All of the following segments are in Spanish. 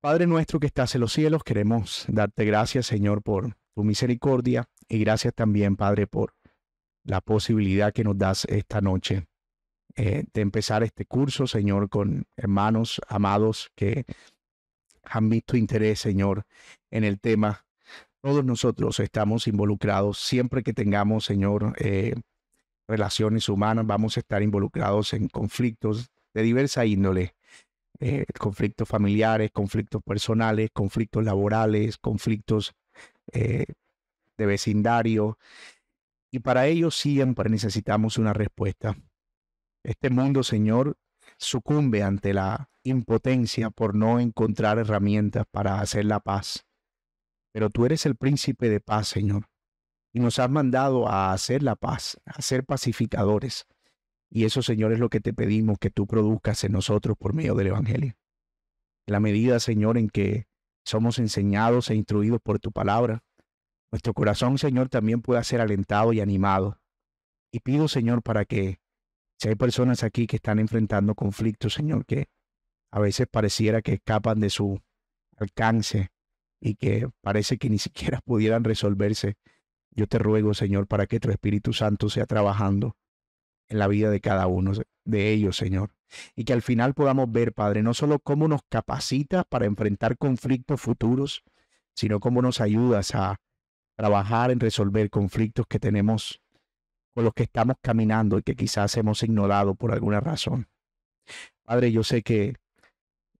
Padre nuestro que estás en los cielos, queremos darte gracias, Señor, por tu misericordia y gracias también, Padre, por la posibilidad que nos das esta noche eh, de empezar este curso, Señor, con hermanos amados que han visto interés, Señor, en el tema. Todos nosotros estamos involucrados. Siempre que tengamos, Señor, eh, relaciones humanas, vamos a estar involucrados en conflictos de diversa índole. Eh, conflictos familiares, conflictos personales, conflictos laborales, conflictos eh, de vecindario. Y para ello siempre necesitamos una respuesta. Este mundo, Señor, sucumbe ante la impotencia por no encontrar herramientas para hacer la paz. Pero tú eres el príncipe de paz, Señor, y nos has mandado a hacer la paz, a ser pacificadores. Y eso, Señor, es lo que te pedimos que tú produzcas en nosotros por medio del Evangelio. En la medida, Señor, en que somos enseñados e instruidos por tu palabra, nuestro corazón, Señor, también pueda ser alentado y animado. Y pido, Señor, para que si hay personas aquí que están enfrentando conflictos, Señor, que a veces pareciera que escapan de su alcance y que parece que ni siquiera pudieran resolverse, yo te ruego, Señor, para que tu Espíritu Santo sea trabajando en la vida de cada uno de ellos, Señor. Y que al final podamos ver, Padre, no solo cómo nos capacitas para enfrentar conflictos futuros, sino cómo nos ayudas a trabajar en resolver conflictos que tenemos con los que estamos caminando y que quizás hemos ignorado por alguna razón. Padre, yo sé que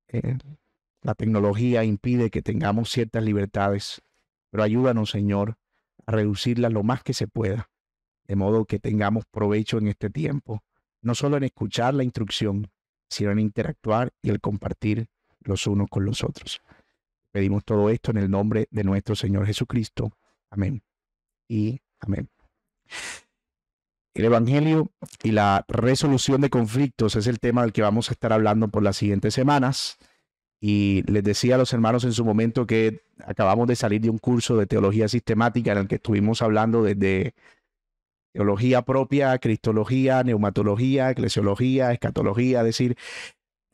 eh, la tecnología impide que tengamos ciertas libertades, pero ayúdanos, Señor, a reducirlas lo más que se pueda de modo que tengamos provecho en este tiempo, no solo en escuchar la instrucción, sino en interactuar y el compartir los unos con los otros. Pedimos todo esto en el nombre de nuestro Señor Jesucristo. Amén. Y amén. El Evangelio y la resolución de conflictos es el tema del que vamos a estar hablando por las siguientes semanas. Y les decía a los hermanos en su momento que acabamos de salir de un curso de teología sistemática en el que estuvimos hablando desde teología propia, cristología, neumatología, eclesiología, escatología, es decir,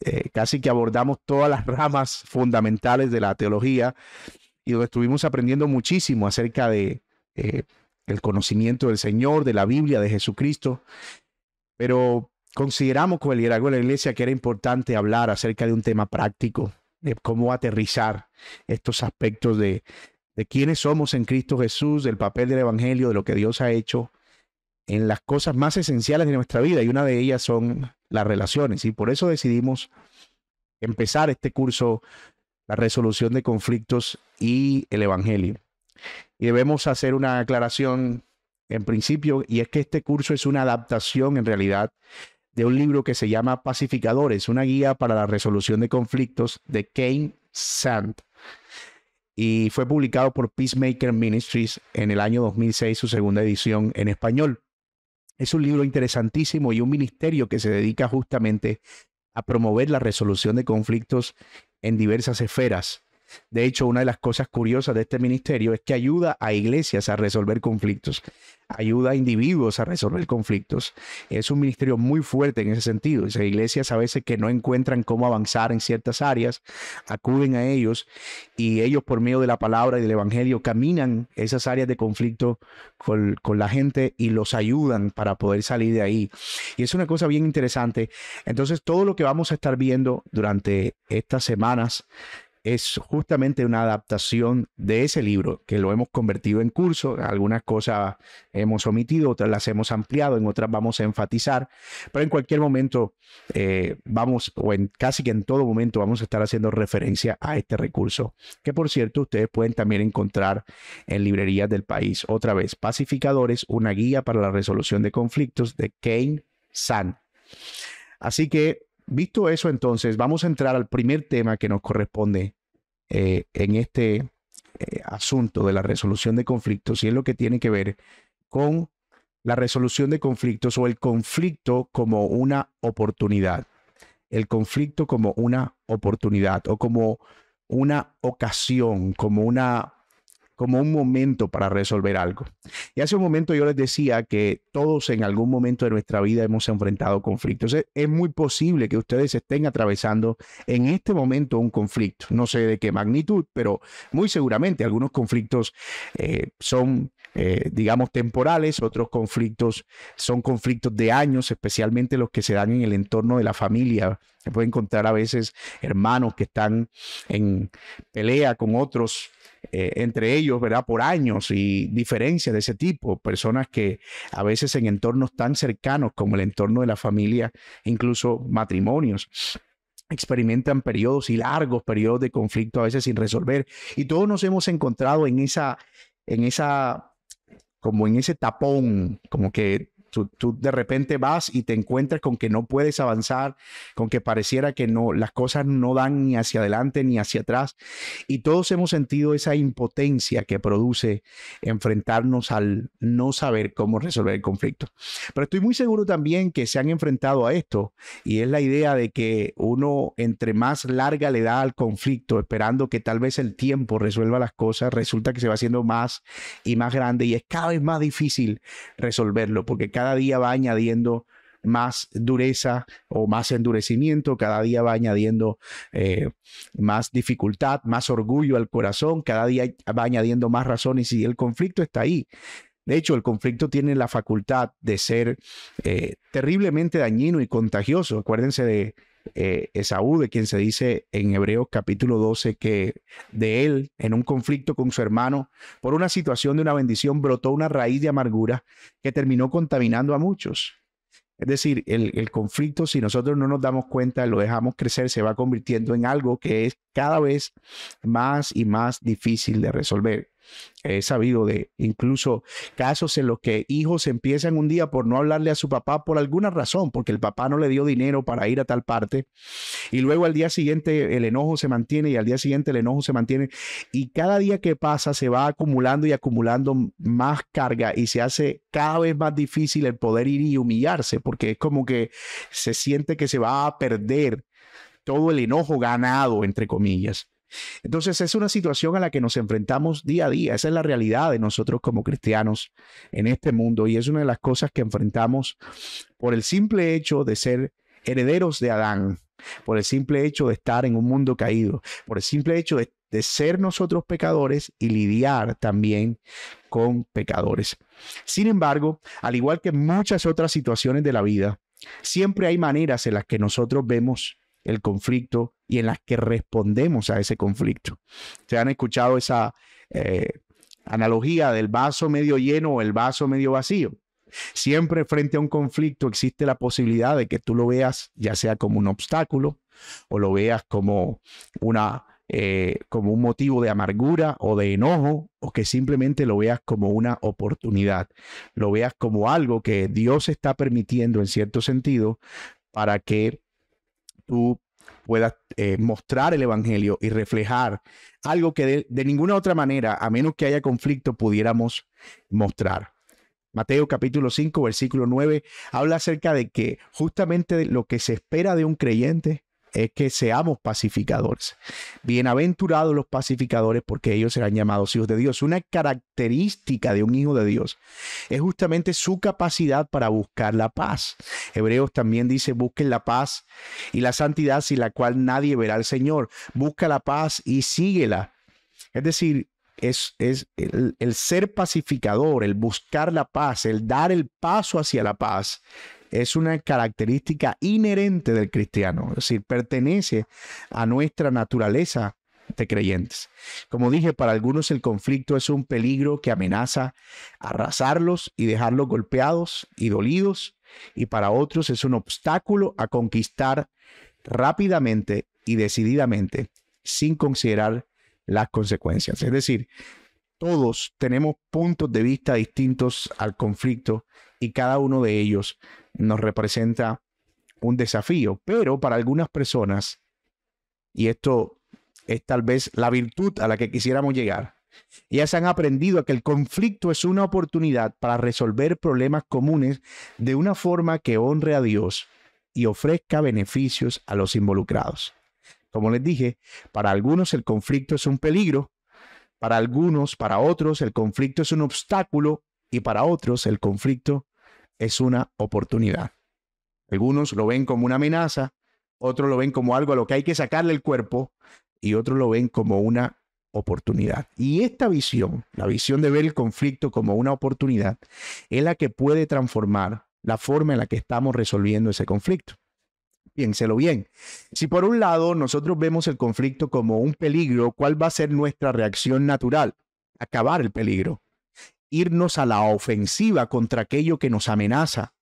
eh, casi que abordamos todas las ramas fundamentales de la teología y donde estuvimos aprendiendo muchísimo acerca de eh, el conocimiento del Señor, de la Biblia, de Jesucristo, pero consideramos con el liderazgo de la iglesia que era importante hablar acerca de un tema práctico, de cómo aterrizar estos aspectos de, de quiénes somos en Cristo Jesús, del papel del Evangelio, de lo que Dios ha hecho en las cosas más esenciales de nuestra vida y una de ellas son las relaciones. Y por eso decidimos empezar este curso, la resolución de conflictos y el Evangelio. Y debemos hacer una aclaración en principio, y es que este curso es una adaptación en realidad de un libro que se llama Pacificadores, una guía para la resolución de conflictos de Kane Sand. Y fue publicado por Peacemaker Ministries en el año 2006, su segunda edición en español. Es un libro interesantísimo y un ministerio que se dedica justamente a promover la resolución de conflictos en diversas esferas de hecho, una de las cosas curiosas de este ministerio es que ayuda a iglesias a resolver conflictos, ayuda a individuos a resolver conflictos. Es un ministerio muy fuerte en ese sentido. Esas iglesias a veces que no encuentran cómo avanzar en ciertas áreas, acuden a ellos y ellos por medio de la palabra y del evangelio caminan esas áreas de conflicto con, con la gente y los ayudan para poder salir de ahí. Y es una cosa bien interesante. Entonces, todo lo que vamos a estar viendo durante estas semanas, es justamente una adaptación de ese libro que lo hemos convertido en curso. Algunas cosas hemos omitido, otras las hemos ampliado, en otras vamos a enfatizar, pero en cualquier momento eh, vamos, o en casi que en todo momento vamos a estar haciendo referencia a este recurso, que por cierto ustedes pueden también encontrar en librerías del país. Otra vez, Pacificadores, una guía para la resolución de conflictos de Kane San. Así que Visto eso, entonces, vamos a entrar al primer tema que nos corresponde eh, en este eh, asunto de la resolución de conflictos y es lo que tiene que ver con la resolución de conflictos o el conflicto como una oportunidad. El conflicto como una oportunidad o como una ocasión, como una como un momento para resolver algo. Y hace un momento yo les decía que todos en algún momento de nuestra vida hemos enfrentado conflictos. Es, muy posible que ustedes estén atravesando en este momento un conflicto. No sé de qué magnitud, pero muy seguramente algunos conflictos eh, son, eh, digamos, temporales, otros conflictos son conflictos de años, especialmente los que se dan en el entorno de la familia. Se puede encontrar a veces hermanos que están en pelea con otros eh, entre ellos, ¿verdad? Por años y diferencias de ese tipo, personas que a veces en entornos tan cercanos como el entorno de la familia, incluso matrimonios, experimentan periodos y largos periodos de conflicto a veces sin resolver. Y todos nos hemos encontrado en esa, en esa, como en ese tapón, como que Tú, de repente vas y te encuentras con que no puedes avanzar, con que pareciera que no, las cosas no dan ni hacia adelante ni hacia atrás. Y todos hemos sentido esa impotencia que produce enfrentarnos al no saber cómo resolver el conflicto. Pero estoy muy seguro también que se han enfrentado a esto y es la idea de que uno entre más larga le da al conflicto, esperando que tal vez el tiempo resuelva las cosas, resulta que se va haciendo más y más grande y es cada vez más difícil resolverlo porque cada día va añadiendo más dureza o más endurecimiento, cada día va añadiendo eh, más dificultad, más orgullo al corazón, cada día va añadiendo más razones y el conflicto está ahí. De hecho, el conflicto tiene la facultad de ser eh, terriblemente dañino y contagioso. Acuérdense de eh, Esaú, de quien se dice en Hebreos capítulo 12 que de él, en un conflicto con su hermano, por una situación de una bendición, brotó una raíz de amargura que terminó contaminando a muchos. Es decir, el, el, conflicto, si nosotros no nos damos cuenta, lo dejamos crecer, se va convirtiendo en algo que es cada vez más y más difícil de resolver. He sabido de incluso casos en los que hijos empiezan un día por no hablarle a su papá por alguna razón, porque el papá no le dio dinero para ir a tal parte, y luego al día siguiente el enojo se mantiene y al día siguiente el enojo se mantiene, y cada día que pasa se va acumulando y acumulando más carga y se hace cada vez más difícil el poder ir y humillarse, porque es como que se siente que se va a perder todo el enojo ganado, entre comillas. Entonces es una situación a la que nos enfrentamos día a día. Esa es la realidad de nosotros como cristianos en este mundo y es una de las cosas que enfrentamos por el simple hecho de ser herederos de Adán, por el simple hecho de estar en un mundo caído, por el simple hecho de, ser nosotros pecadores y lidiar también con pecadores. Sin embargo, al igual que muchas otras situaciones de la vida, siempre hay maneras en las que nosotros vemos el conflicto y en las que respondemos a ese conflicto. ¿Se han escuchado esa eh, analogía del vaso medio lleno o el vaso medio vacío? Siempre frente a un conflicto existe la posibilidad de que tú lo veas ya sea como un obstáculo o lo veas como una eh, como un motivo de amargura o de enojo o que simplemente lo veas como una oportunidad, lo veas como algo que Dios está permitiendo en cierto sentido para que tú puedas eh, mostrar el Evangelio y reflejar algo que de, ninguna otra manera, a menos que haya conflicto, pudiéramos mostrar. Mateo capítulo 5, versículo 9, habla acerca de que justamente lo que se espera de un creyente es que seamos pacificadores. Bienaventurados los pacificadores porque ellos serán llamados hijos de Dios. Una característica de un hijo de Dios es justamente su capacidad para buscar la paz. Hebreos también dice, busquen la paz y la santidad sin la cual nadie verá al Señor. Busca la paz y síguela. Es decir, es, es el, el, ser pacificador, el buscar la paz, el dar el paso hacia la paz, es una característica inherente del cristiano, es decir, pertenece a nuestra naturaleza de creyentes. Como dije, para algunos el conflicto es un peligro que amenaza arrasarlos y dejarlos golpeados y dolidos, y para otros es un obstáculo a conquistar rápidamente y decididamente sin considerar las consecuencias. Es decir, todos tenemos puntos de vista distintos al conflicto y cada uno de ellos nos representa un desafío, pero para algunas personas, y esto es tal vez la virtud a la que quisiéramos llegar, ellas han aprendido a que el conflicto es una oportunidad para resolver problemas comunes de una forma que honre a Dios y ofrezca beneficios a los involucrados. Como les dije, para algunos el conflicto es un peligro, Para algunos, para otros, el conflicto es un obstáculo y para otros el conflicto es una oportunidad. Algunos lo ven como una amenaza, otros lo ven como algo a lo que hay que sacarle el cuerpo y otros lo ven como una oportunidad. Y esta visión, la visión de ver el conflicto como una oportunidad, es la que puede transformar la forma en la que estamos resolviendo ese conflicto. Piénselo bien. Si por un lado nosotros vemos el conflicto como un peligro, ¿cuál va a ser nuestra reacción natural? Acabar el peligro. Irnos a la ofensiva contra aquello que nos amenaza.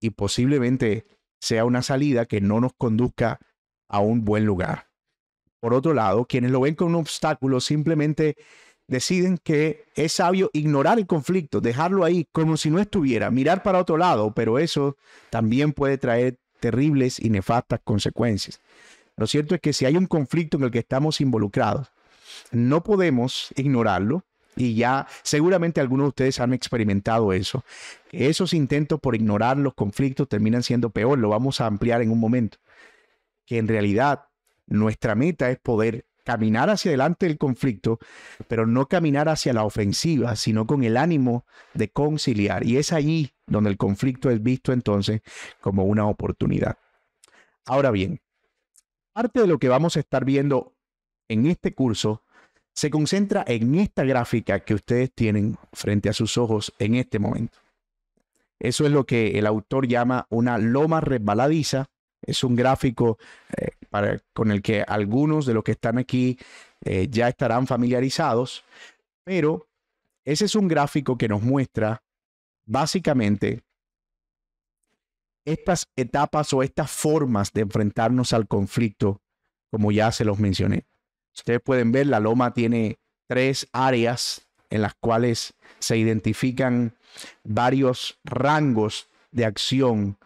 Y posiblemente sea una salida que no nos conduzca a un buen lugar. Por otro lado, quienes lo ven como un obstáculo simplemente deciden que es sabio ignorar el conflicto, dejarlo ahí como si no estuviera, mirar para otro lado, pero eso también puede traer terribles y nefastas consecuencias. Lo cierto es que si hay un conflicto en el que estamos involucrados, no podemos ignorarlo. Y ya seguramente algunos de ustedes han experimentado eso. Esos intentos por ignorar los conflictos terminan siendo peor. Lo vamos a ampliar en un momento. Que en realidad nuestra meta es poder caminar hacia adelante del conflicto, pero no caminar hacia la ofensiva, sino con el ánimo de conciliar. Y es allí donde el conflicto es visto entonces como una oportunidad. Ahora bien, parte de lo que vamos a estar viendo en este curso se concentra en esta gráfica que ustedes tienen frente a sus ojos en este momento. Eso es lo que el autor llama una loma resbaladiza. Es un gráfico eh, con el que algunos de los que están aquí eh, ya estarán familiarizados, pero ese es un gráfico que nos muestra básicamente estas etapas o estas formas de enfrentarnos al conflicto, como ya se los mencioné. Ustedes pueden ver, la loma tiene tres áreas en las cuales se identifican varios rangos de acción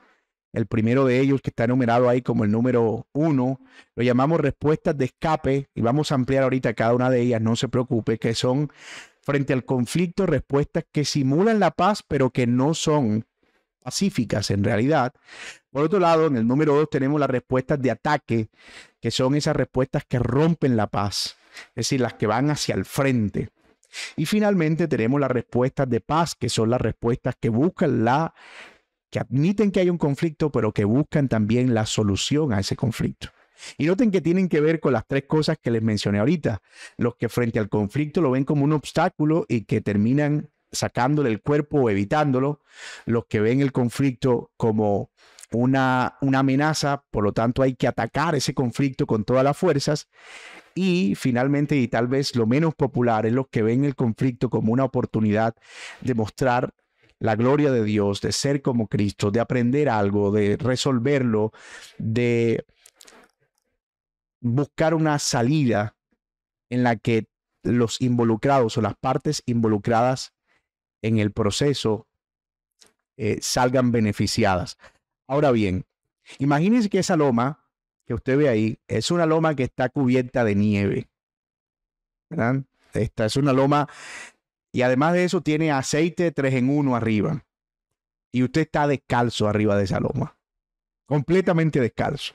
el primero de ellos, que está enumerado ahí como el número uno, lo llamamos respuestas de escape y vamos a ampliar ahorita cada una de ellas, no se preocupe, que son frente al conflicto respuestas que simulan la paz, pero que no son pacíficas en realidad. Por otro lado, en el número dos tenemos las respuestas de ataque, que son esas respuestas que rompen la paz, es decir, las que van hacia el frente. Y finalmente tenemos las respuestas de paz, que son las respuestas que buscan la que admiten que hay un conflicto, pero que buscan también la solución a ese conflicto. Y noten que tienen que ver con las tres cosas que les mencioné ahorita. Los que frente al conflicto lo ven como un obstáculo y que terminan sacándole el cuerpo o evitándolo. Los que ven el conflicto como una, una amenaza, por lo tanto hay que atacar ese conflicto con todas las fuerzas. Y finalmente, y tal vez lo menos popular, es los que ven el conflicto como una oportunidad de mostrar la gloria de Dios, de ser como Cristo, de aprender algo, de resolverlo, de buscar una salida en la que los involucrados o las partes involucradas en el proceso eh, salgan beneficiadas. Ahora bien, imagínense que esa loma que usted ve ahí es una loma que está cubierta de nieve. Esta es una loma y además de eso tiene aceite 3 en 1 arriba. Y usted está descalzo arriba de esa loma. Completamente descalzo.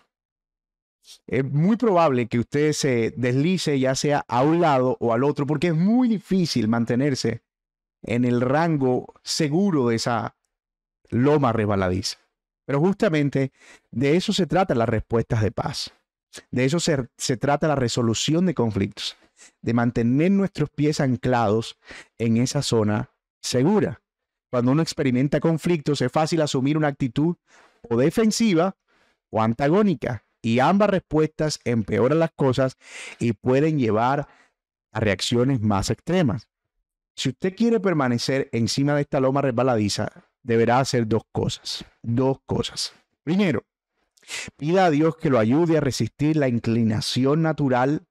Es muy probable que usted se deslice ya sea a un lado o al otro porque es muy difícil mantenerse en el rango seguro de esa loma resbaladiza. Pero justamente de eso se trata las respuestas de paz. De eso se, se trata la resolución de conflictos de mantener nuestros pies anclados en esa zona segura. Cuando uno experimenta conflictos es fácil asumir una actitud o defensiva o antagónica y ambas respuestas empeoran las cosas y pueden llevar a reacciones más extremas. Si usted quiere permanecer encima de esta loma resbaladiza, deberá hacer dos cosas. Dos cosas. Primero, pida a Dios que lo ayude a resistir la inclinación natural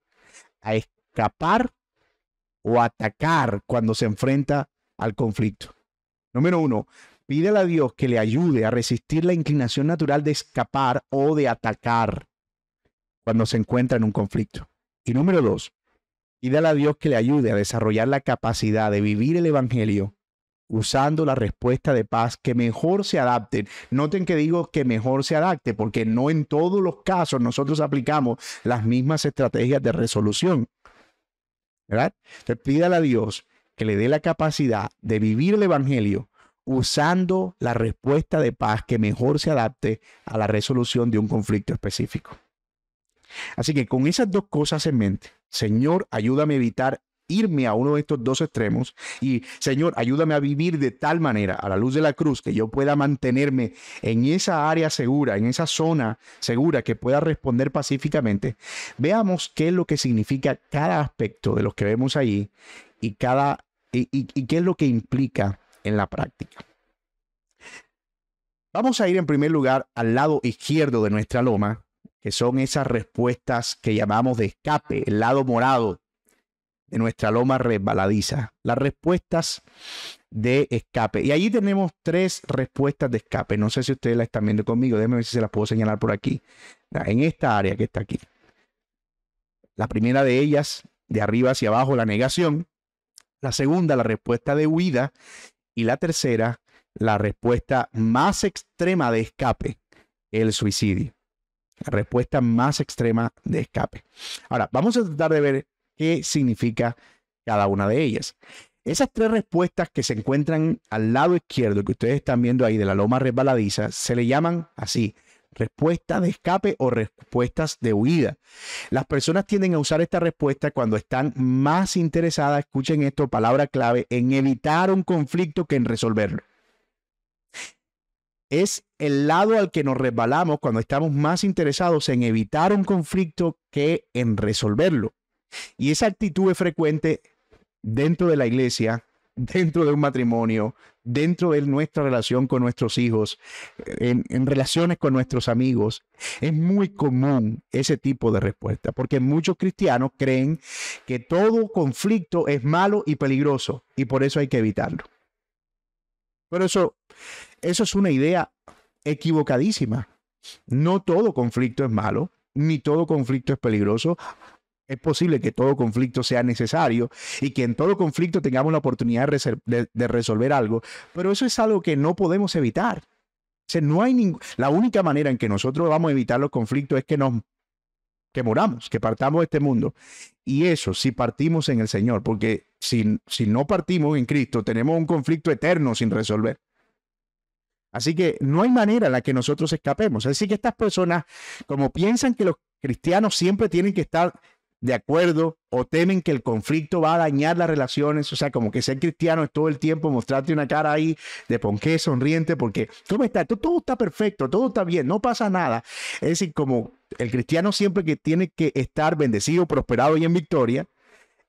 a escapar o atacar cuando se enfrenta al conflicto. Número uno, pídele a Dios que le ayude a resistir la inclinación natural de escapar o de atacar cuando se encuentra en un conflicto. Y número dos, pídele a Dios que le ayude a desarrollar la capacidad de vivir el Evangelio usando la respuesta de paz que mejor se adapte. Noten que digo que mejor se adapte porque no en todos los casos nosotros aplicamos las mismas estrategias de resolución. ¿verdad? Entonces pídale a Dios que le dé la capacidad de vivir el Evangelio usando la respuesta de paz que mejor se adapte a la resolución de un conflicto específico. Así que con esas dos cosas en mente, Señor, ayúdame a evitar irme a uno de estos dos extremos y Señor, ayúdame a vivir de tal manera a la luz de la cruz que yo pueda mantenerme en esa área segura, en esa zona segura que pueda responder pacíficamente. Veamos qué es lo que significa cada aspecto de los que vemos ahí y cada y, y qué es lo que implica en la práctica. Vamos a ir en primer lugar al lado izquierdo de nuestra loma, que son esas respuestas que llamamos de escape, el lado morado de nuestra loma resbaladiza, las respuestas de escape. Y allí tenemos tres respuestas de escape. No sé si ustedes la están viendo conmigo, déjenme ver si se las puedo señalar por aquí, en esta área que está aquí. La primera de ellas, de arriba hacia abajo, la negación. La segunda, la respuesta de huida. Y la tercera, la respuesta más extrema de escape, el suicidio. La respuesta más extrema de escape. Ahora, vamos a tratar de ver qué significa cada una de ellas. Esas tres respuestas que se encuentran al lado izquierdo, que ustedes están viendo ahí de la loma resbaladiza, se le llaman así, respuesta de escape o respuestas de huida. Las personas tienden a usar esta respuesta cuando están más interesadas, escuchen esto, palabra clave, en evitar un conflicto que en resolverlo. Es el lado al que nos resbalamos cuando estamos más interesados en evitar un conflicto que en resolverlo. Y esa actitud es frecuente dentro de la iglesia, dentro de un matrimonio, dentro de nuestra relación con nuestros hijos, en, relaciones con nuestros amigos. Es muy común ese tipo de respuesta, porque muchos cristianos creen que todo conflicto es malo y peligroso y por eso hay que evitarlo. Pero eso, eso es una idea equivocadísima. No todo conflicto es malo, ni todo conflicto es peligroso. Es posible que todo conflicto sea necesario y que en todo conflicto tengamos la oportunidad de, resolver algo, pero eso es algo que no podemos evitar. no hay la única manera en que nosotros vamos a evitar los conflictos es que nos que moramos, que partamos de este mundo. Y eso si partimos en el Señor, porque si, si no partimos en Cristo, tenemos un conflicto eterno sin resolver. Así que no hay manera en la que nosotros escapemos. Así que estas personas, como piensan que los cristianos siempre tienen que estar de acuerdo o temen que el conflicto va a dañar las relaciones, o sea, como que ser cristiano es todo el tiempo mostrarte una cara ahí de ponqué, sonriente, porque ¿cómo está? Todo, está perfecto, todo está bien, no pasa nada. Es decir, como el cristiano siempre que tiene que estar bendecido, prosperado y en victoria,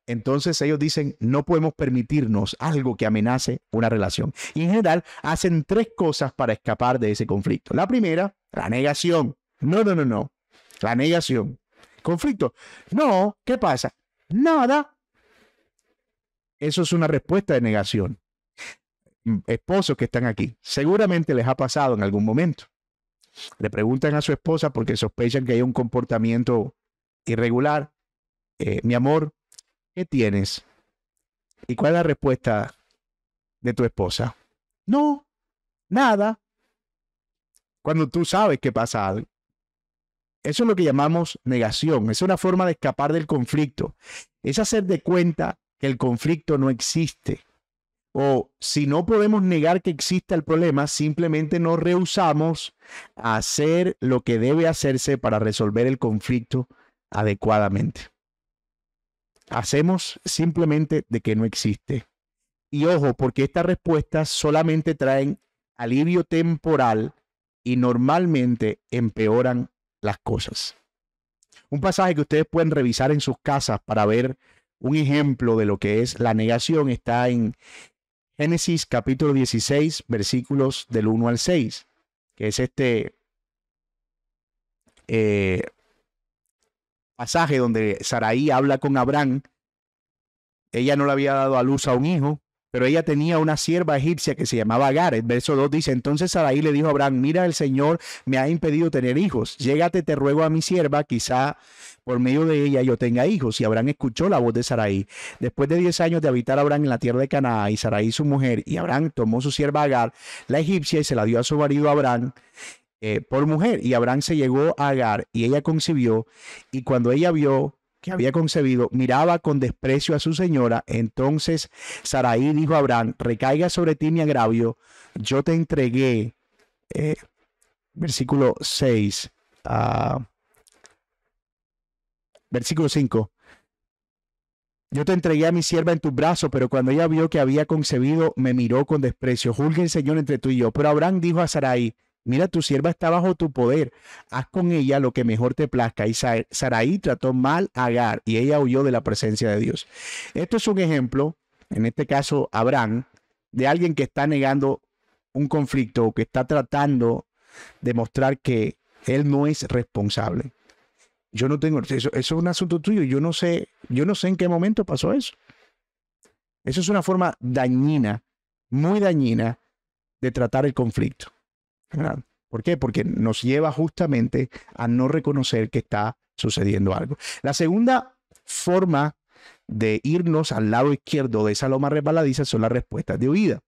entonces ellos dicen, no podemos permitirnos algo que amenace una relación. Y en general hacen tres cosas para escapar de ese conflicto. La primera, la negación. No, no, no, no. La negación. Conflicto. No, ¿qué pasa? Nada. Eso es una respuesta de negación. Mm, esposos que están aquí, seguramente les ha pasado en algún momento. Le preguntan a su esposa porque sospechan que hay un comportamiento irregular. Eh, mi amor, ¿qué tienes? ¿Y cuál es la respuesta de tu esposa? No, nada. Cuando tú sabes que pasa algo. Eso es lo que llamamos negación. Es una forma de escapar del conflicto. Es hacer de cuenta que el conflicto no existe. O si no podemos negar que exista el problema, simplemente nos rehusamos a hacer lo que debe hacerse para resolver el conflicto adecuadamente. Hacemos simplemente de que no existe. Y ojo, porque estas respuestas solamente traen alivio temporal y normalmente empeoran las cosas. Un pasaje que ustedes pueden revisar en sus casas para ver un ejemplo de lo que es la negación está en Génesis capítulo 16, versículos del 1 al 6, que es este eh, pasaje donde Saraí habla con Abraham. Ella no le había dado a luz a un hijo, pero ella tenía una sierva egipcia que se llamaba Agar. El verso 2 dice, entonces Sarai le dijo a Abraham, mira, el Señor me ha impedido tener hijos. Llégate, te ruego a mi sierva, quizá por medio de ella yo tenga hijos. Y Abraham escuchó la voz de Sarai. Después de 10 años de habitar Abraham en la tierra de Canaán y Sarai su mujer, y Abraham tomó su sierva Agar, la egipcia, y se la dio a su marido Abraham. Eh, por mujer y Abraham se llegó a Agar y ella concibió y cuando ella vio que había concebido, miraba con desprecio a su señora. Entonces Saraí dijo a Abraham, recaiga sobre ti mi agravio, yo te entregué, eh, versículo 6, versículo 5, yo te entregué a mi sierva en tus brazos, pero cuando ella vio que había concebido, me miró con desprecio. Juzgue el Señor entre tú y yo. Pero Abraham dijo a Sarai, mira, tu sierva está bajo tu poder. Haz con ella lo que mejor te plazca. Y Sarai trató mal a Agar y ella huyó de la presencia de Dios. Esto es un ejemplo, en este caso Abraham, de alguien que está negando un conflicto o que está tratando de mostrar que él no es responsable. Yo no tengo, eso, es un asunto tuyo, yo no sé, yo no sé en qué momento pasó eso. Eso es una forma dañina, muy dañina de tratar el conflicto. ¿Por qué? Porque nos lleva justamente a no reconocer que está sucediendo algo. La segunda forma de irnos al lado izquierdo de esa loma resbaladiza son las respuestas de huida.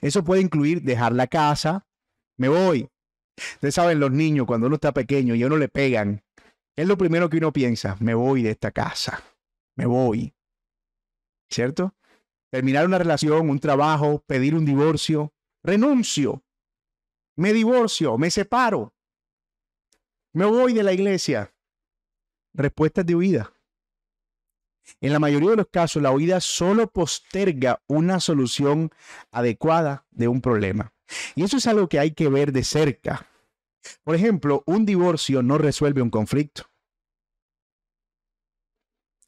Eso puede incluir dejar la casa, me voy. Ustedes saben, los niños, cuando uno está pequeño y a uno le pegan, es lo primero que uno piensa, me voy de esta casa, me voy. ¿Cierto? Terminar una relación, un trabajo, pedir un divorcio, renuncio, me divorcio, me separo, me voy de la iglesia. Respuestas de huida. En la mayoría de los casos, la huida solo posterga una solución adecuada de un problema. Y eso es algo que hay que ver de cerca. Por ejemplo, un divorcio no resuelve un conflicto.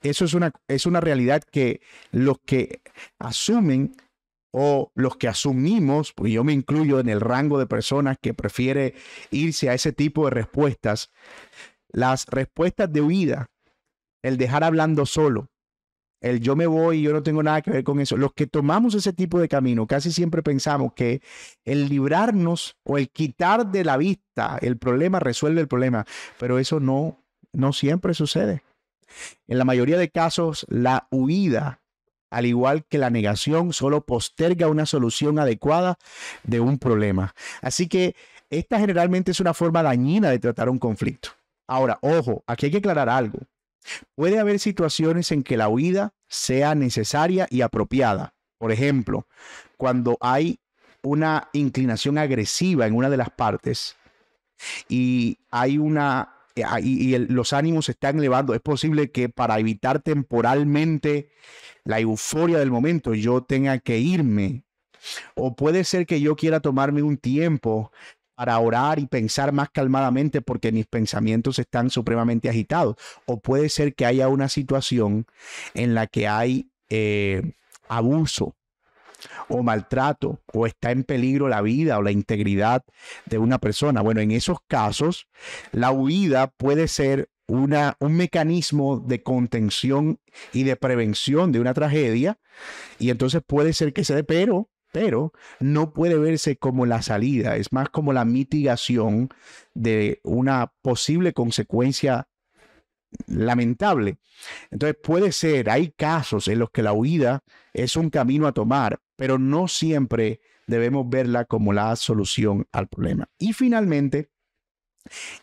Eso es una, es una realidad que los que asumen o los que asumimos, porque yo me incluyo en el rango de personas que prefiere irse a ese tipo de respuestas, las respuestas de huida, el dejar hablando solo, el yo me voy, yo no tengo nada que ver con eso. Los que tomamos ese tipo de camino, casi siempre pensamos que el librarnos o el quitar de la vista el problema resuelve el problema, pero eso no, no siempre sucede. En la mayoría de casos, la huida, al igual que la negación, solo posterga una solución adecuada de un problema. Así que esta generalmente es una forma dañina de tratar un conflicto. Ahora, ojo, aquí hay que aclarar algo. Puede haber situaciones en que la huida sea necesaria y apropiada. Por ejemplo, cuando hay una inclinación agresiva en una de las partes y hay una y, los ánimos se están elevando, es posible que para evitar temporalmente la euforia del momento yo tenga que irme. O puede ser que yo quiera tomarme un tiempo para orar y pensar más calmadamente porque mis pensamientos están supremamente agitados. O puede ser que haya una situación en la que hay eh, abuso o maltrato o está en peligro la vida o la integridad de una persona. Bueno, en esos casos, la huida puede ser una, un mecanismo de contención y de prevención de una tragedia y entonces puede ser que se dé, pero pero no puede verse como la salida, es más como la mitigación de una posible consecuencia lamentable. Entonces puede ser, hay casos en los que la huida es un camino a tomar, pero no siempre debemos verla como la solución al problema. Y finalmente,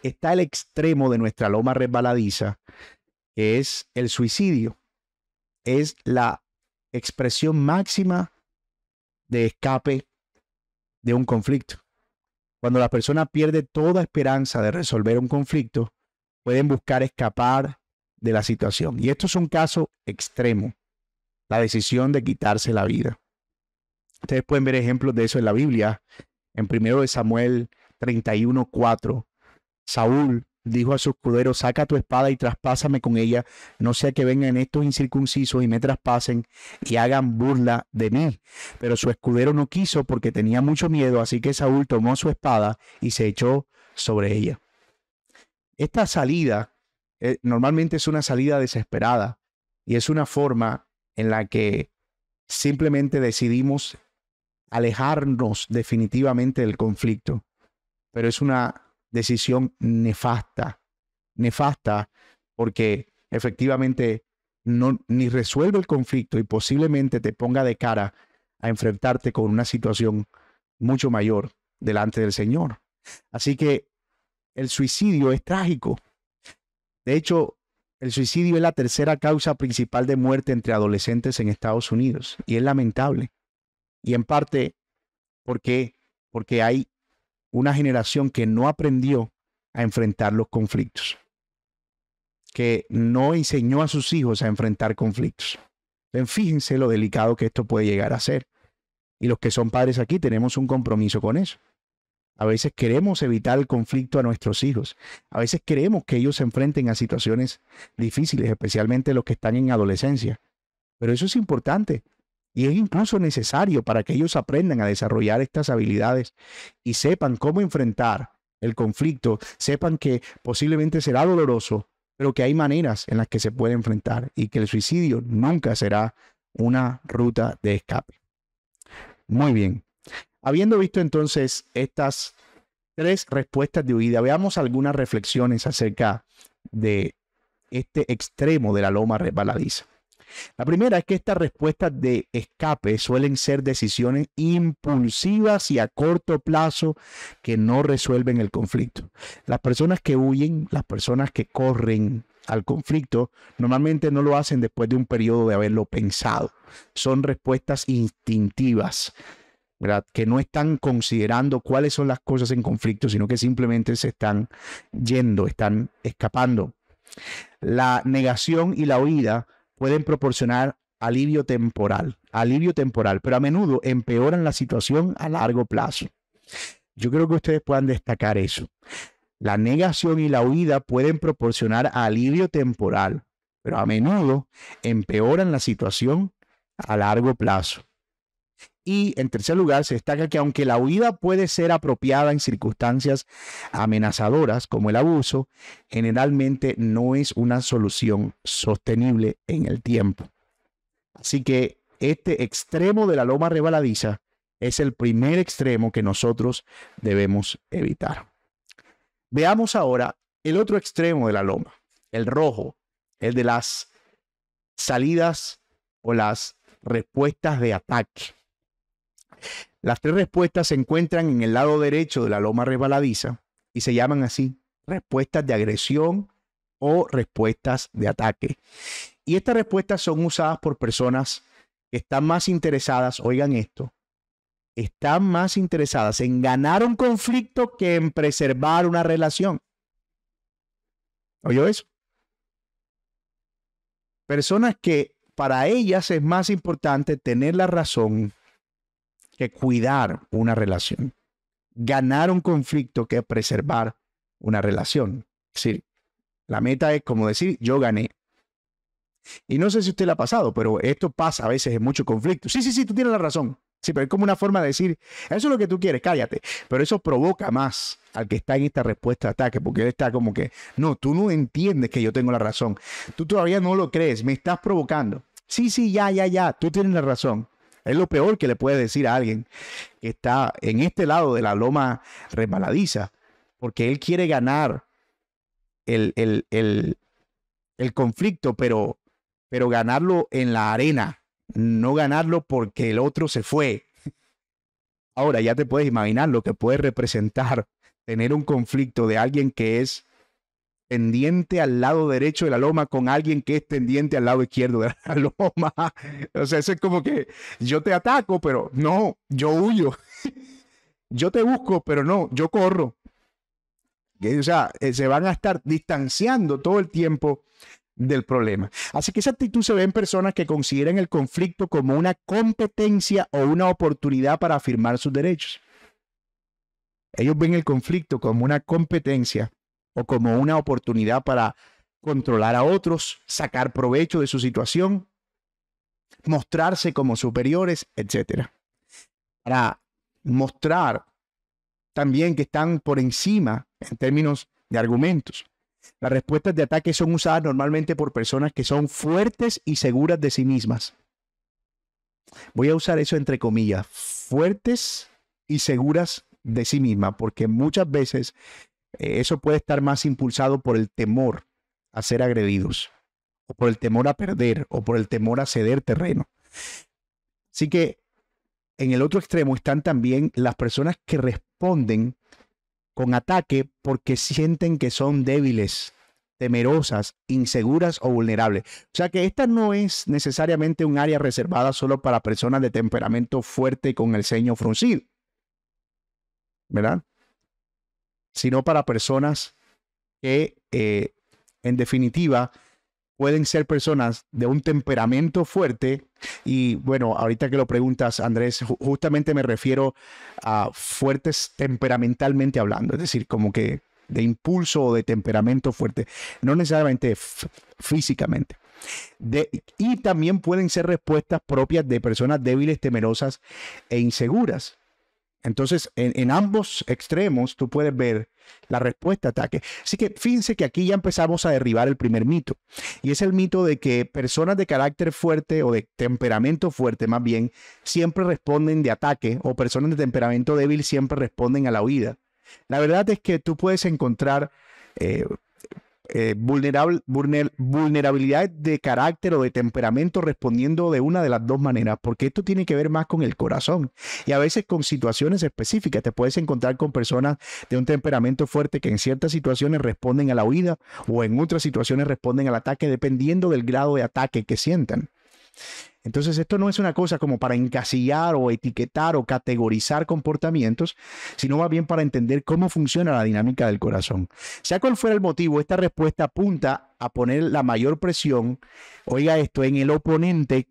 está el extremo de nuestra loma resbaladiza, que es el suicidio. Es la expresión máxima de escape de un conflicto. Cuando la persona pierde toda esperanza de resolver un conflicto, pueden buscar escapar de la situación. Y esto es un caso extremo, la decisión de quitarse la vida. Ustedes pueden ver ejemplos de eso en la Biblia. En 1 Samuel 31:4, Saúl dijo a su escudero, saca tu espada y traspásame con ella, no sea que vengan estos incircuncisos y me traspasen y hagan burla de mí. Pero su escudero no quiso porque tenía mucho miedo, así que Saúl tomó su espada y se echó sobre ella. Esta salida eh, normalmente es una salida desesperada y es una forma en la que simplemente decidimos alejarnos definitivamente del conflicto, pero es una decisión nefasta, nefasta porque efectivamente no, ni resuelve el conflicto y posiblemente te ponga de cara a enfrentarte con una situación mucho mayor delante del Señor. Así que el suicidio es trágico. De hecho, El suicidio es la tercera causa principal de muerte entre adolescentes en Estados Unidos y es lamentable. Y en parte porque porque hay una generación que no aprendió a enfrentar los conflictos, que no enseñó a sus hijos a enfrentar conflictos. Entonces, fíjense lo delicado que esto puede llegar a ser. Y los que son padres aquí tenemos un compromiso con eso. A veces queremos evitar el conflicto a nuestros hijos. A veces queremos que ellos se enfrenten a situaciones difíciles, especialmente los que están en adolescencia. Pero eso es importante. Y es incluso necesario para que ellos aprendan a desarrollar estas habilidades y sepan cómo enfrentar el conflicto, sepan que posiblemente será doloroso, pero que hay maneras en las que se puede enfrentar y que el suicidio nunca será una ruta de escape. Muy bien. Habiendo visto entonces estas tres respuestas de huida, veamos algunas reflexiones acerca de este extremo de la loma resbaladiza. La primera es que estas respuestas de escape suelen ser decisiones impulsivas y a corto plazo que no resuelven el conflicto. Las personas que huyen, las personas que corren al conflicto, normalmente no lo hacen después de un periodo de haberlo pensado. Son respuestas instintivas. ¿verdad? que no están considerando cuáles son las cosas en conflicto, sino que simplemente se están yendo, están escapando. La negación y la huida pueden proporcionar alivio temporal, alivio temporal, pero a menudo empeoran la situación a largo plazo. Yo creo que ustedes puedan destacar eso. La negación y la huida pueden proporcionar alivio temporal, pero a menudo empeoran la situación a largo plazo. Y en tercer lugar, se destaca que aunque la huida puede ser apropiada en circunstancias amenazadoras como el abuso, generalmente no es una solución sostenible en el tiempo. Así que este extremo de la loma rebaladiza es el primer extremo que nosotros debemos evitar. Veamos ahora el otro extremo de la loma, el rojo, el de las salidas o las respuestas de ataque. Las tres respuestas se encuentran en el lado derecho de la loma resbaladiza y se llaman así, respuestas de agresión o respuestas de ataque. Y estas respuestas son usadas por personas que están más interesadas, oigan esto, están más interesadas en ganar un conflicto que en preservar una relación. ¿Oyó eso? Personas que para ellas es más importante tener la razón que cuidar una relación, ganar un conflicto que preservar una relación. Decir, la meta es como decir, yo gané. Y no sé si usted le ha pasado, pero esto pasa a veces en muchos conflictos. Sí, sí, sí, tú tienes la razón. Sí, pero es como una forma de decir, eso es lo que tú quieres, cállate. Pero eso provoca más al que está en esta respuesta de ataque, porque él está como que, no, tú no entiendes que yo tengo la razón. Tú todavía no lo crees, me estás provocando. Sí, sí, ya, ya, ya, tú tienes la razón. Es lo peor que le puede decir a alguien que está en este lado de la loma resbaladiza, porque él quiere ganar el, el, conflicto, pero, pero ganarlo en la arena, no ganarlo porque el otro se fue. Ahora ya te puedes imaginar lo que puede representar tener un conflicto de alguien que es al lado derecho de la loma con alguien que es tendiente al lado izquierdo de la loma. O sea, eso es como que yo te ataco, pero no, yo huyo. Yo te busco, pero no, yo corro. O sea, eh, se van a estar distanciando todo el tiempo del problema. Así que esa actitud se ve en personas que consideran el conflicto como una competencia o una oportunidad para afirmar sus derechos. Ellos ven el conflicto como una competencia o como una oportunidad para controlar a otros, sacar provecho de su situación, mostrarse como superiores, etc. Para mostrar también que están por encima en términos de argumentos. Las respuestas de ataque son usadas normalmente por personas que son fuertes y seguras de sí mismas. Voy a usar eso entre comillas, fuertes y seguras de sí mismas, porque muchas veces eh, eso puede estar más impulsado por el temor a ser agredidos, o por el temor a perder, o por el temor a ceder terreno. Así que en el otro extremo están también las personas que responden con ataque porque sienten que son débiles temerosas, inseguras o vulnerables. O sea que esta no es necesariamente un área reservada solo para personas de temperamento fuerte con el ceño fruncido, ¿verdad? Sino para personas que, eh, en definitiva, pueden ser personas de un temperamento fuerte y bueno, ahorita que lo preguntas, Andrés, justamente me refiero a fuertes temperamentalmente hablando, es decir, como que de impulso o de temperamento fuerte, no necesariamente físicamente. y también pueden ser respuestas propias de personas débiles, temerosas e inseguras. Entonces, en, ambos extremos tú puedes ver la respuesta a ataque. Así que fíjense que aquí ya empezamos a derribar el primer mito. Y es el mito de que personas de carácter fuerte o de temperamento fuerte más bien siempre responden de ataque o personas de temperamento débil siempre responden a la huida. La verdad es que tú puedes encontrar eh, eh, vulnerabilidad de carácter o de temperamento respondiendo de una de las dos maneras, porque esto tiene que ver más con el corazón y a veces con situaciones específicas. Te puedes encontrar con personas de un temperamento fuerte que en ciertas situaciones responden a la huida o en otras situaciones responden al ataque, dependiendo del grado de ataque que sientan. Entonces, esto no es una cosa como para encasillar o etiquetar o categorizar comportamientos, sino más bien para entender cómo funciona la dinámica del corazón. Sea cual fuera el motivo, esta respuesta apunta a poner la mayor presión, oiga esto, en el oponente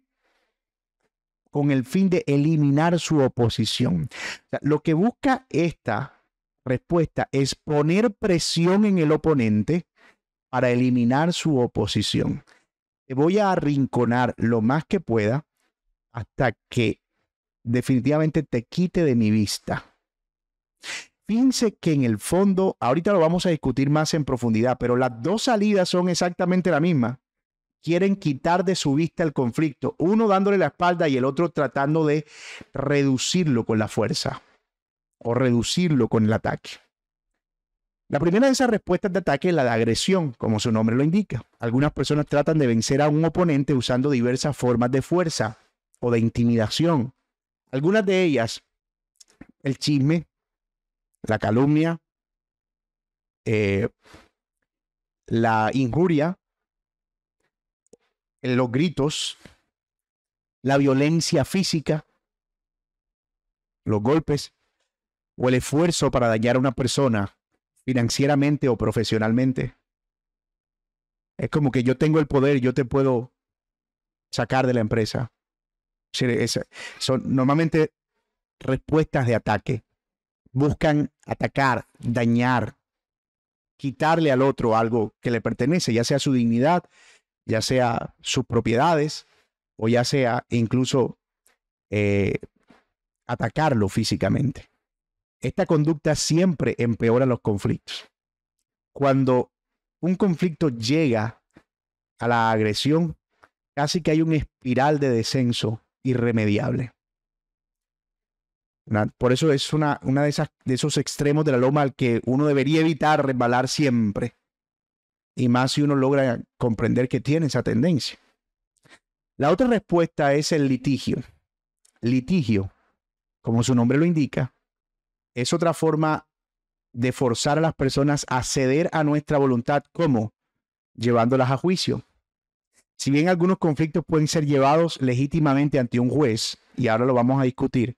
con el fin de eliminar su oposición. lo que busca esta respuesta es poner presión en el oponente para eliminar su oposición voy a arrinconar lo más que pueda hasta que definitivamente te quite de mi vista. Fíjense que en el fondo, ahorita lo vamos a discutir más en profundidad, pero las dos salidas son exactamente la misma. Quieren quitar de su vista el conflicto, uno dándole la espalda y el otro tratando de reducirlo con la fuerza o reducirlo con el ataque. La primera de esas respuestas de ataque es la de agresión, como su nombre lo indica. Algunas personas tratan de vencer a un oponente usando diversas formas de fuerza o de intimidación. Algunas de ellas, el chisme, la calumnia, eh, la injuria, los gritos, la violencia física, los golpes o el esfuerzo para dañar a una persona financieramente o profesionalmente. Es como que yo tengo el poder, yo te puedo sacar de la empresa. Son normalmente respuestas de ataque. Buscan atacar, dañar, quitarle al otro algo que le pertenece, ya sea su dignidad, ya sea sus propiedades, o ya sea incluso eh, atacarlo físicamente. Esta conducta siempre empeora los conflictos. Cuando un conflicto llega a la agresión, casi que hay un espiral de descenso irremediable. Por eso es una, una de, esas, de esos extremos de la loma al que uno debería evitar resbalar siempre. Y más si uno logra comprender que tiene esa tendencia. La otra respuesta es el litigio. Litigio, como su nombre lo indica, es otra forma de forzar a las personas a ceder a nuestra voluntad, como llevándolas a juicio. Si bien algunos conflictos pueden ser llevados legítimamente ante un juez, y ahora lo vamos a discutir,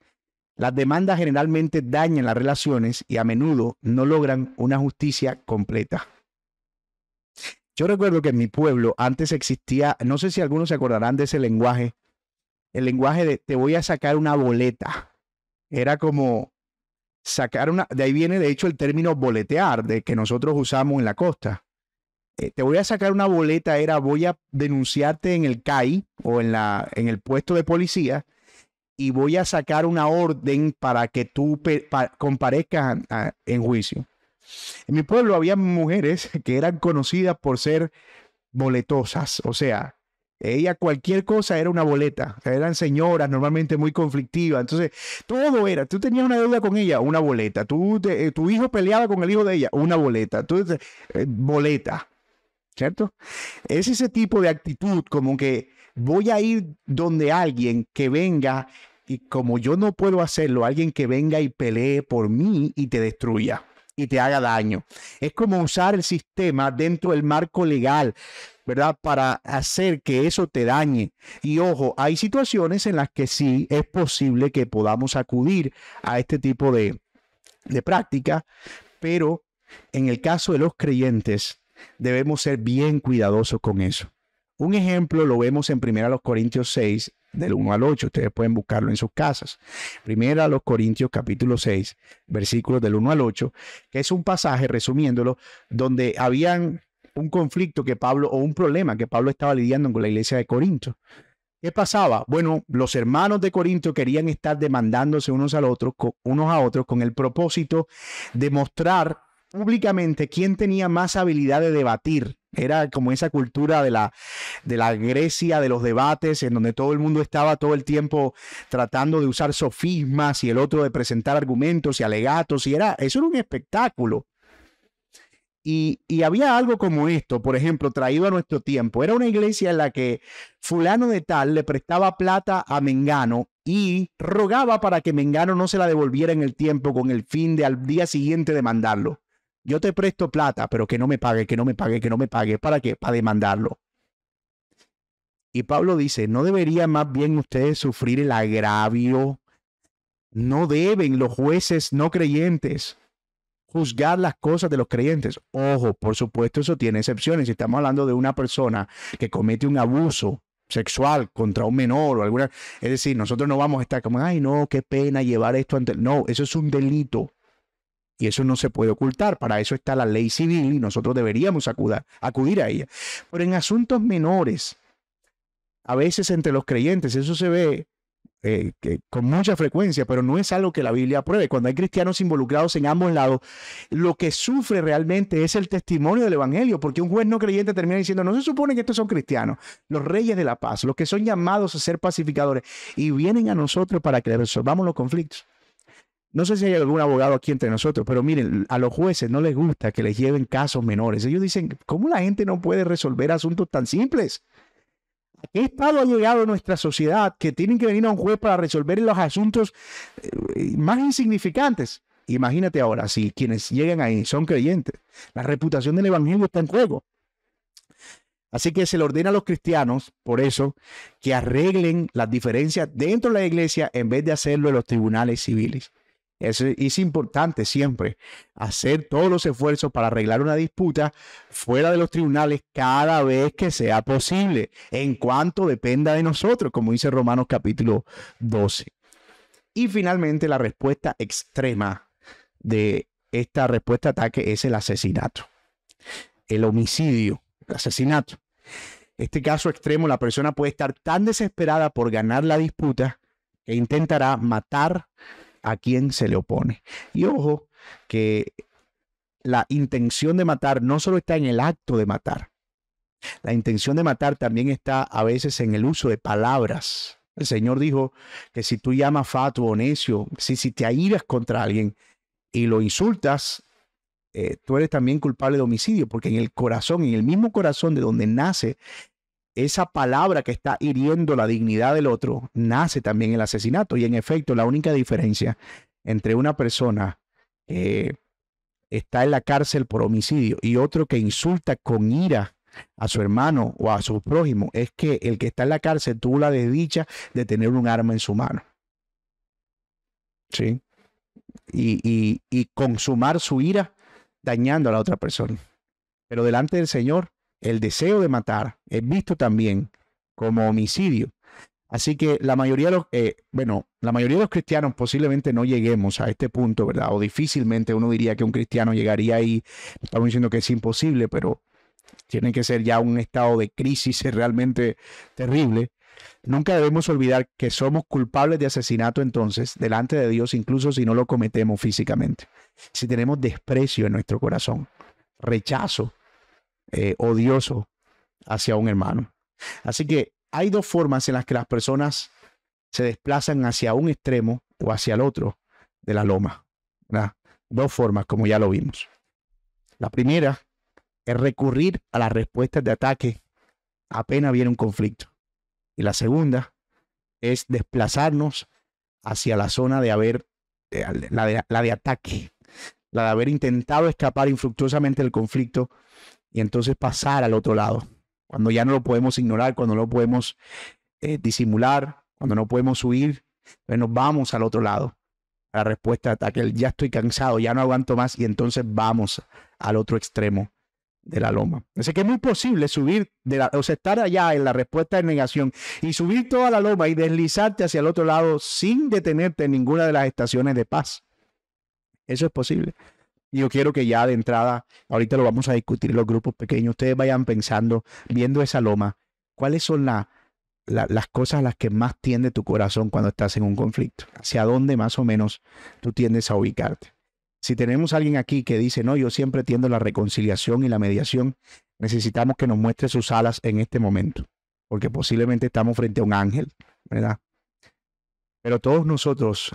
las demandas generalmente dañan las relaciones y a menudo no logran una justicia completa. Yo recuerdo que en mi pueblo antes existía, no sé si algunos se acordarán de ese lenguaje, el lenguaje de te voy a sacar una boleta. Era como sacar una, de ahí viene de hecho el término boletear, de que nosotros usamos en la costa. Eh, te voy a sacar una boleta, era voy a denunciarte en el CAI o en, la, en el puesto de policía y voy a sacar una orden para que tú comparezcas en juicio. En mi pueblo había mujeres que eran conocidas por ser boletosas, o sea, ella cualquier cosa era una boleta. eran señoras normalmente muy conflictivas. Entonces, todo era. Tú tenías una deuda con ella, una boleta. Tú, eh, tu hijo peleaba con el hijo de ella, una boleta. Tú, eh, boleta. ¿Cierto? Es ese tipo de actitud como que voy a ir donde alguien que venga y como yo no puedo hacerlo, alguien que venga y pelee por mí y te destruya. y te haga daño. Es como usar el sistema dentro del marco legal, ¿verdad? Para hacer que eso te dañe. Y ojo, hay situaciones en las que sí es posible que podamos acudir a este tipo de, de práctica, pero en el caso de los creyentes debemos ser bien cuidadosos con eso. Un ejemplo lo vemos en 1 Corintios 6, del 1 al 8. Ustedes pueden buscarlo en sus casas. Primera los Corintios capítulo 6, versículos del 1 al 8, que es un pasaje, resumiéndolo, donde habían un conflicto que Pablo, o un problema que Pablo estaba lidiando con la iglesia de Corinto. ¿Qué pasaba? Bueno, los hermanos de Corinto querían estar demandándose unos, al otro, unos a otros con el propósito de mostrar públicamente quién tenía más habilidad de debatir. Era como esa cultura de la, de la Grecia, de los debates, en donde todo el mundo estaba todo el tiempo tratando de usar sofismas y el otro de presentar argumentos y alegatos. Y era, eso era un espectáculo. Y, había algo como esto, por ejemplo, traído a nuestro tiempo. Era una iglesia en la que fulano de tal le prestaba plata a Mengano y rogaba para que Mengano no se la devolviera en el tiempo con el fin de al día siguiente demandarlo yo te presto plata, pero que no me pague, que no me pague, que no me pague. ¿Para qué? Para demandarlo. Y Pablo dice, ¿no deberían más bien ustedes sufrir el agravio? No deben los jueces no creyentes juzgar las cosas de los creyentes. Ojo, por supuesto, eso tiene excepciones. Si estamos hablando de una persona que comete un abuso sexual contra un menor o alguna, es decir, nosotros no vamos a estar como, ay, no, qué pena llevar esto ante, no, eso es un delito. Y eso no se puede ocultar. Para eso está la ley civil y nosotros deberíamos acudir a ella. Pero en asuntos menores, a veces entre los creyentes, eso se ve eh, con mucha frecuencia, pero no es algo que la Biblia apruebe. Cuando hay cristianos involucrados en ambos lados, lo que sufre realmente es el testimonio del Evangelio, porque un juez no creyente termina diciendo, no se supone que estos son cristianos, los reyes de la paz, los que son llamados a ser pacificadores, y vienen a nosotros para que resolvamos los conflictos. No sé si hay algún abogado aquí entre nosotros, pero miren, a los jueces no les gusta que les lleven casos menores. Ellos dicen, ¿cómo la gente no puede resolver asuntos tan simples? ¿A qué estado ha llegado nuestra sociedad que tienen que venir a un juez para resolver los asuntos eh, más insignificantes? Imagínate ahora, si quienes llegan ahí son creyentes, la reputación del Evangelio está en juego. Así que se le ordena a los cristianos, por eso, que arreglen las diferencias dentro de la iglesia en vez de hacerlo en los tribunales civiles. Es, importante siempre hacer todos los esfuerzos para arreglar una disputa fuera de los tribunales cada vez que sea posible, en cuanto dependa de nosotros, como dice Romanos capítulo 12. Y finalmente la respuesta extrema de esta respuesta ataque es el asesinato, el homicidio, el asesinato. Este caso extremo, la persona puede estar tan desesperada por ganar la disputa que intentará matar a quien se le opone. Y ojo, que la intención de matar no solo está en el acto de matar, la intención de matar también está a veces en el uso de palabras. El Señor dijo que si tú llamas fatuo o necio, si, si te airas contra alguien y lo insultas, eh, tú eres también culpable de homicidio, porque en el corazón, en el mismo corazón de donde nace esa palabra que está hiriendo la dignidad del otro, nace también el asesinato. Y en efecto, la única diferencia entre una persona que está en la cárcel por homicidio y otro que insulta con ira a su hermano o a su prójimo es que el que está en la cárcel tuvo la desdicha de tener un arma en su mano. ¿Sí? Y, y, y consumar su ira dañando a la otra persona. Pero delante del Señor, el deseo de matar es visto también como homicidio. Así que la mayoría de los, eh, bueno, la mayoría de los cristianos posiblemente no lleguemos a este punto, ¿verdad? O difícilmente uno diría que un cristiano llegaría ahí. Estamos diciendo que es imposible, pero tiene que ser ya un estado de crisis realmente terrible. Nunca debemos olvidar que somos culpables de asesinato entonces delante de Dios, incluso si no lo cometemos físicamente. Si tenemos desprecio en nuestro corazón, rechazo eh, odioso hacia un hermano. Así que hay dos formas en las que las personas se desplazan hacia un extremo o hacia el otro de la loma. Dos formas, como ya lo vimos. La primera es recurrir a las respuestas de ataque apenas viene un conflicto. Y la segunda es desplazarnos hacia la zona de haber, la de ataque, la de haber intentado escapar infructuosamente del conflicto y entonces pasar al otro lado, cuando ya no lo podemos ignorar, cuando no lo podemos eh, disimular, cuando no podemos huir, pues nos vamos al otro lado, la respuesta de ataque, ya estoy cansado, ya no aguanto más y entonces vamos al otro extremo de la loma. Así que es muy posible subir, o sea, estar allá en la respuesta de negación y subir toda la loma y deslizarte hacia el otro lado sin detenerte en ninguna de las estaciones de paz. Eso es posible. Y yo quiero que ya de entrada, ahorita lo vamos a discutir los grupos pequeños, ustedes vayan pensando, viendo esa loma, cuáles son las cosas a las que más tiende tu corazón cuando estás en un conflicto, hacia dónde más o menos tú tiendes a ubicarte. Si tenemos a alguien aquí que dice, no, yo siempre tiendo la reconciliación y la mediación, necesitamos que nos muestre sus alas en este momento, porque posiblemente estamos frente a un ángel, ¿verdad? Pero todos nosotros,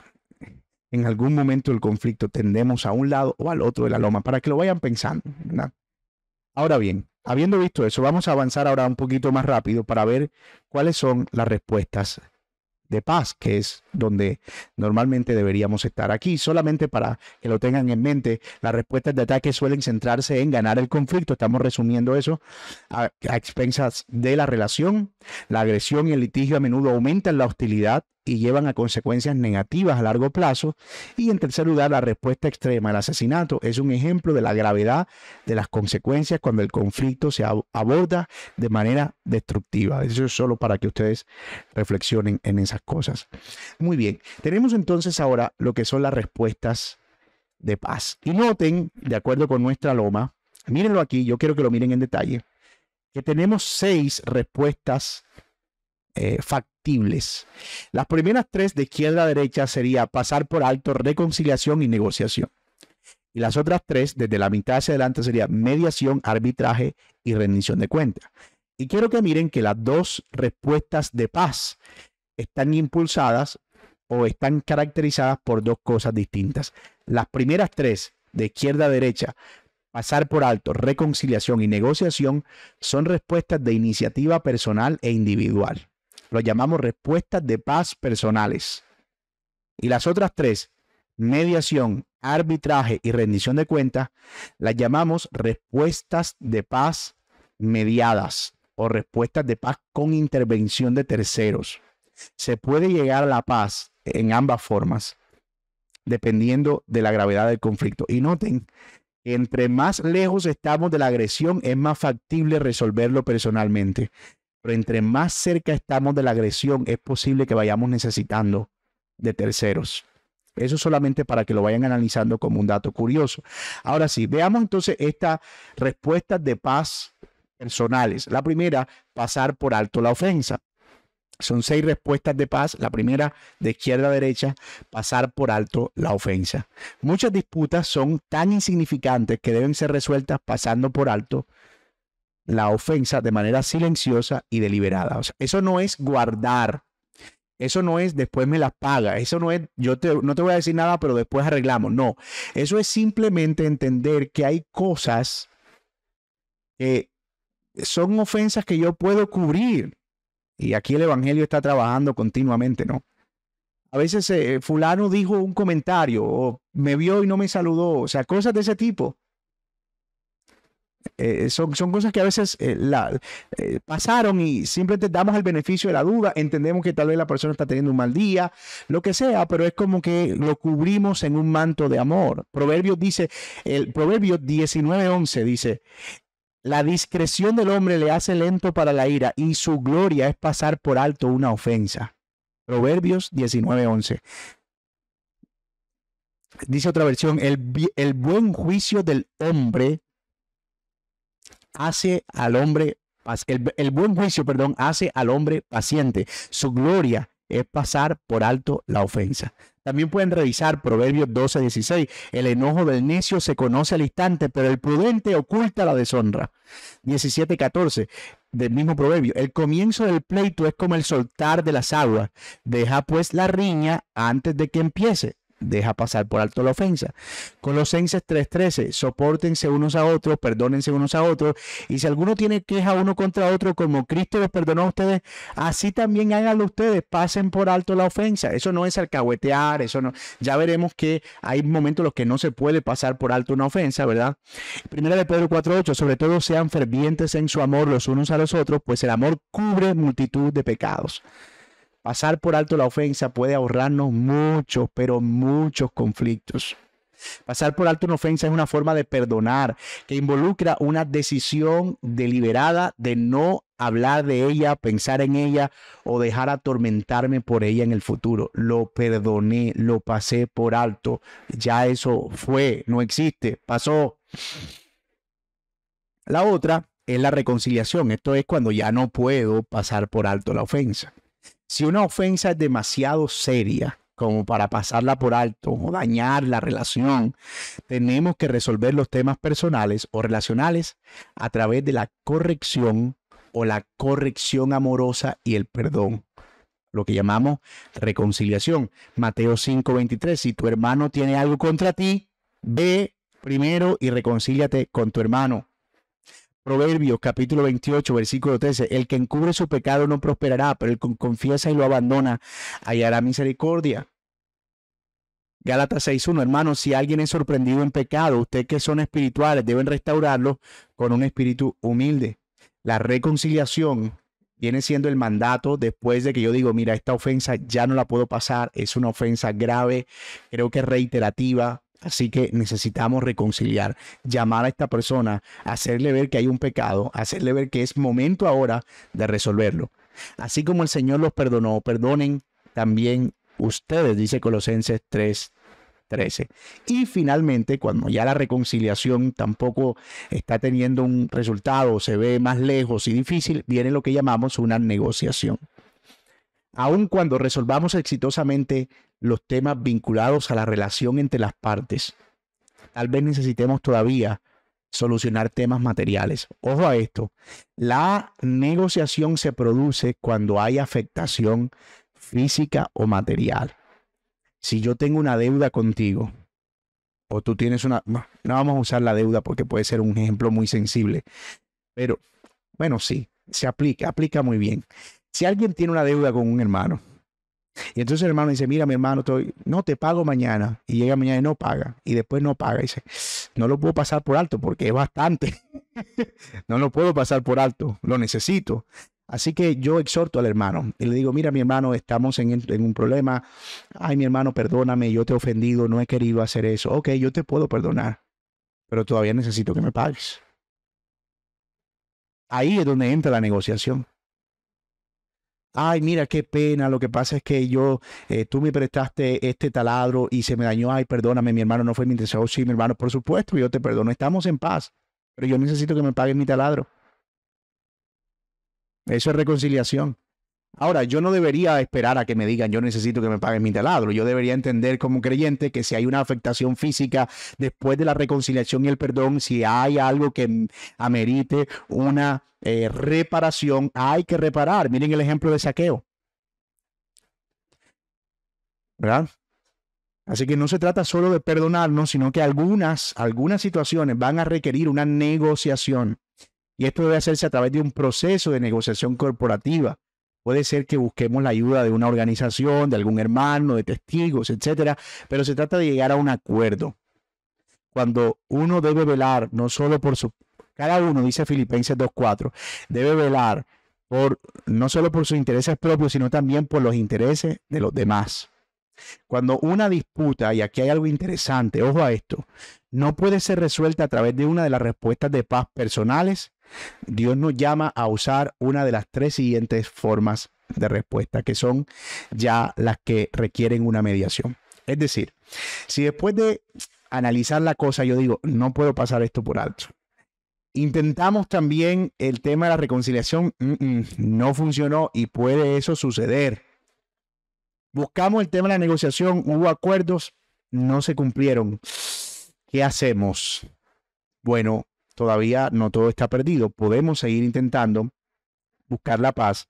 en algún momento del conflicto, tendemos a un lado o al otro de la loma, para que lo vayan pensando, ¿verdad? Ahora bien, habiendo visto eso, vamos a avanzar ahora un poquito más rápido para ver cuáles son las respuestas de paz, que es donde normalmente deberíamos estar aquí. Solamente para que lo tengan en mente, las respuestas de ataque suelen centrarse en ganar el conflicto. Estamos resumiendo eso a, expensas de la relación. La agresión y el litigio a menudo aumentan la hostilidad y llevan a consecuencias negativas a largo plazo. Y en tercer lugar, la respuesta extrema, el asesinato, es un ejemplo de la gravedad de las consecuencias cuando el conflicto se aborda de manera destructiva. Eso es solo para que ustedes reflexionen en esas cosas. Muy bien, tenemos entonces ahora lo que son las respuestas de paz. Y noten, de acuerdo con nuestra loma, mírenlo aquí, yo quiero que lo miren en detalle, que tenemos seis respuestas eh, factibles. Las primeras tres de izquierda a derecha sería pasar por alto reconciliación y negociación. Y las otras tres, desde la mitad hacia adelante, sería mediación, arbitraje y rendición de cuentas. Y quiero que miren que las dos respuestas de paz están impulsadas o están caracterizadas por dos cosas distintas. Las primeras tres, de izquierda a derecha, pasar por alto, reconciliación y negociación, son respuestas de iniciativa personal e individual. Lo llamamos respuestas de paz personales. Y las otras tres, mediación, arbitraje y rendición de cuentas, las llamamos respuestas de paz mediadas o respuestas de paz con intervención de terceros. Se puede llegar a la paz en ambas formas, dependiendo de la gravedad del conflicto. Y noten, entre más lejos estamos de la agresión, es más factible resolverlo personalmente. Pero entre más cerca estamos de la agresión, es posible que vayamos necesitando de terceros. Eso solamente para que lo vayan analizando como un dato curioso. Ahora sí, veamos entonces estas respuestas de paz personales. La primera, pasar por alto la ofensa. Son seis respuestas de paz. La primera, de izquierda a derecha, pasar por alto la ofensa. Muchas disputas son tan insignificantes que deben ser resueltas pasando por alto la ofensa de manera silenciosa y deliberada. eso no es guardar. Eso no es después me las paga. Eso no es yo no te voy a decir nada, pero después arreglamos. No. Eso es simplemente entender que hay cosas que son ofensas que yo puedo cubrir. Y aquí el Evangelio está trabajando continuamente, ¿no? A veces eh, fulano dijo un comentario o me vio y no me saludó. O sea, cosas de ese tipo. Eh, son, son, cosas que a veces eh, eh, pasaron y simplemente damos el beneficio de la duda, entendemos que tal vez la persona está teniendo un mal día, lo que sea, pero es como que lo cubrimos en un manto de amor. Proverbios dice, el Proverbio 19:11 dice, la discreción del hombre le hace lento para la ira y su gloria es pasar por alto una ofensa. Proverbios 19:11. Dice otra versión, el, el buen juicio del hombre hace al hombre, el, buen juicio, perdón, hace al hombre paciente. Su gloria es pasar por alto la ofensa. También pueden revisar Proverbios 12, 16. El enojo del necio se conoce al instante, pero el prudente oculta la deshonra. 17, 14 del mismo proverbio. El comienzo del pleito es como el soltar de las aguas. Deja pues la riña antes de que empiece. Deja pasar por alto la ofensa. Colosenses 3:13, soportense unos a otros, perdónense unos a otros, y si alguno tiene queja uno contra otro, como Cristo les perdonó a ustedes, así también háganlo ustedes, pasen por alto la ofensa. Eso no es alcahuetear, eso no. Ya veremos que hay momentos en los que no se puede pasar por alto una ofensa, ¿verdad? Primera de Pedro 4:8, sobre todo sean fervientes en su amor los unos a los otros, pues el amor cubre multitud de pecados. Pasar por alto la ofensa puede ahorrarnos muchos, pero muchos conflictos. Pasar por alto una ofensa es una forma de perdonar que involucra una decisión deliberada de no hablar de ella, pensar en ella o dejar atormentarme por ella en el futuro. Lo perdoné, lo pasé por alto. Ya eso fue, no existe, pasó. La otra es la reconciliación. Esto es cuando ya no puedo pasar por alto la ofensa. Si una ofensa es demasiado seria como para pasarla por alto o dañar la relación, tenemos que resolver los temas personales o relacionales a través de la corrección o la corrección amorosa y el perdón. Lo que llamamos reconciliación. Mateo 5:23, si tu hermano tiene algo contra ti, ve primero y reconcíliate con tu hermano. Proverbios capítulo 28, versículo 13. El que encubre su pecado no prosperará, pero el que confiesa y lo abandona hallará misericordia. Gálatas 6.1, hermanos, si alguien es sorprendido en pecado, ustedes que son espirituales deben restaurarlo con un espíritu humilde. La reconciliación viene siendo el mandato después de que yo digo, mira, esta ofensa ya no la puedo pasar, es una ofensa grave, creo que reiterativa, Así que necesitamos reconciliar, llamar a esta persona, hacerle ver que hay un pecado, hacerle ver que es momento ahora de resolverlo. Así como el Señor los perdonó, perdonen también ustedes, dice Colosenses 3, 13. Y finalmente, cuando ya la reconciliación tampoco está teniendo un resultado, se ve más lejos y difícil, viene lo que llamamos una negociación. Aun cuando resolvamos exitosamente los temas vinculados a la relación entre las partes. Tal vez necesitemos todavía solucionar temas materiales. Ojo a esto, la negociación se produce cuando hay afectación física o material. Si yo tengo una deuda contigo, o tú tienes una... No, vamos a usar la deuda porque puede ser un ejemplo muy sensible, pero bueno, sí, se aplica, aplica muy bien. Si alguien tiene una deuda con un hermano, y entonces el hermano dice, mira, mi hermano, no te pago mañana. Y llega mañana y no paga. Y después no paga. Y dice, no lo puedo pasar por alto porque es bastante. no lo puedo pasar por alto, lo necesito. Así que yo exhorto al hermano y le digo, mira, mi hermano, estamos en, en, un problema. Ay, mi hermano, perdóname, yo te he ofendido, no he querido hacer eso. Ok, yo te puedo perdonar, pero todavía necesito que me pagues. Ahí es donde entra la negociación ay, mira qué pena, lo que pasa es que yo, eh, tú me prestaste este taladro y se me dañó, ay, perdóname, mi hermano no fue mi intención, sí, mi hermano, por supuesto, yo te perdono, estamos en paz, pero yo necesito que me paguen mi taladro. Eso es reconciliación. Ahora, yo no debería esperar a que me digan yo necesito que me paguen mi taladro. Yo debería entender como creyente que si hay una afectación física después de la reconciliación y el perdón, si hay algo que amerite una eh, reparación, hay que reparar. Miren el ejemplo de saqueo. ¿Verdad? Así que no se trata solo de perdonarnos, sino que algunas, algunas situaciones van a requerir una negociación. Y esto debe hacerse a través de un proceso de negociación corporativa Puede ser que busquemos la ayuda de una organización, de algún hermano, de testigos, etcétera, pero se trata de llegar a un acuerdo. Cuando uno debe velar no solo por su cada uno dice Filipenses 2:4, debe velar por no solo por sus intereses propios, sino también por los intereses de los demás. Cuando una disputa, y aquí hay algo interesante, ojo a esto, no puede ser resuelta a través de una de las respuestas de paz personales Dios nos llama a usar una de las tres siguientes formas de respuesta, que son ya las que requieren una mediación. Es decir, si después de analizar la cosa yo digo, no puedo pasar esto por alto. Intentamos también el tema de la reconciliación, no funcionó y puede eso suceder. Buscamos el tema de la negociación, hubo acuerdos, no se cumplieron. ¿Qué hacemos? Bueno, todavía no todo está perdido. Podemos seguir intentando buscar la paz.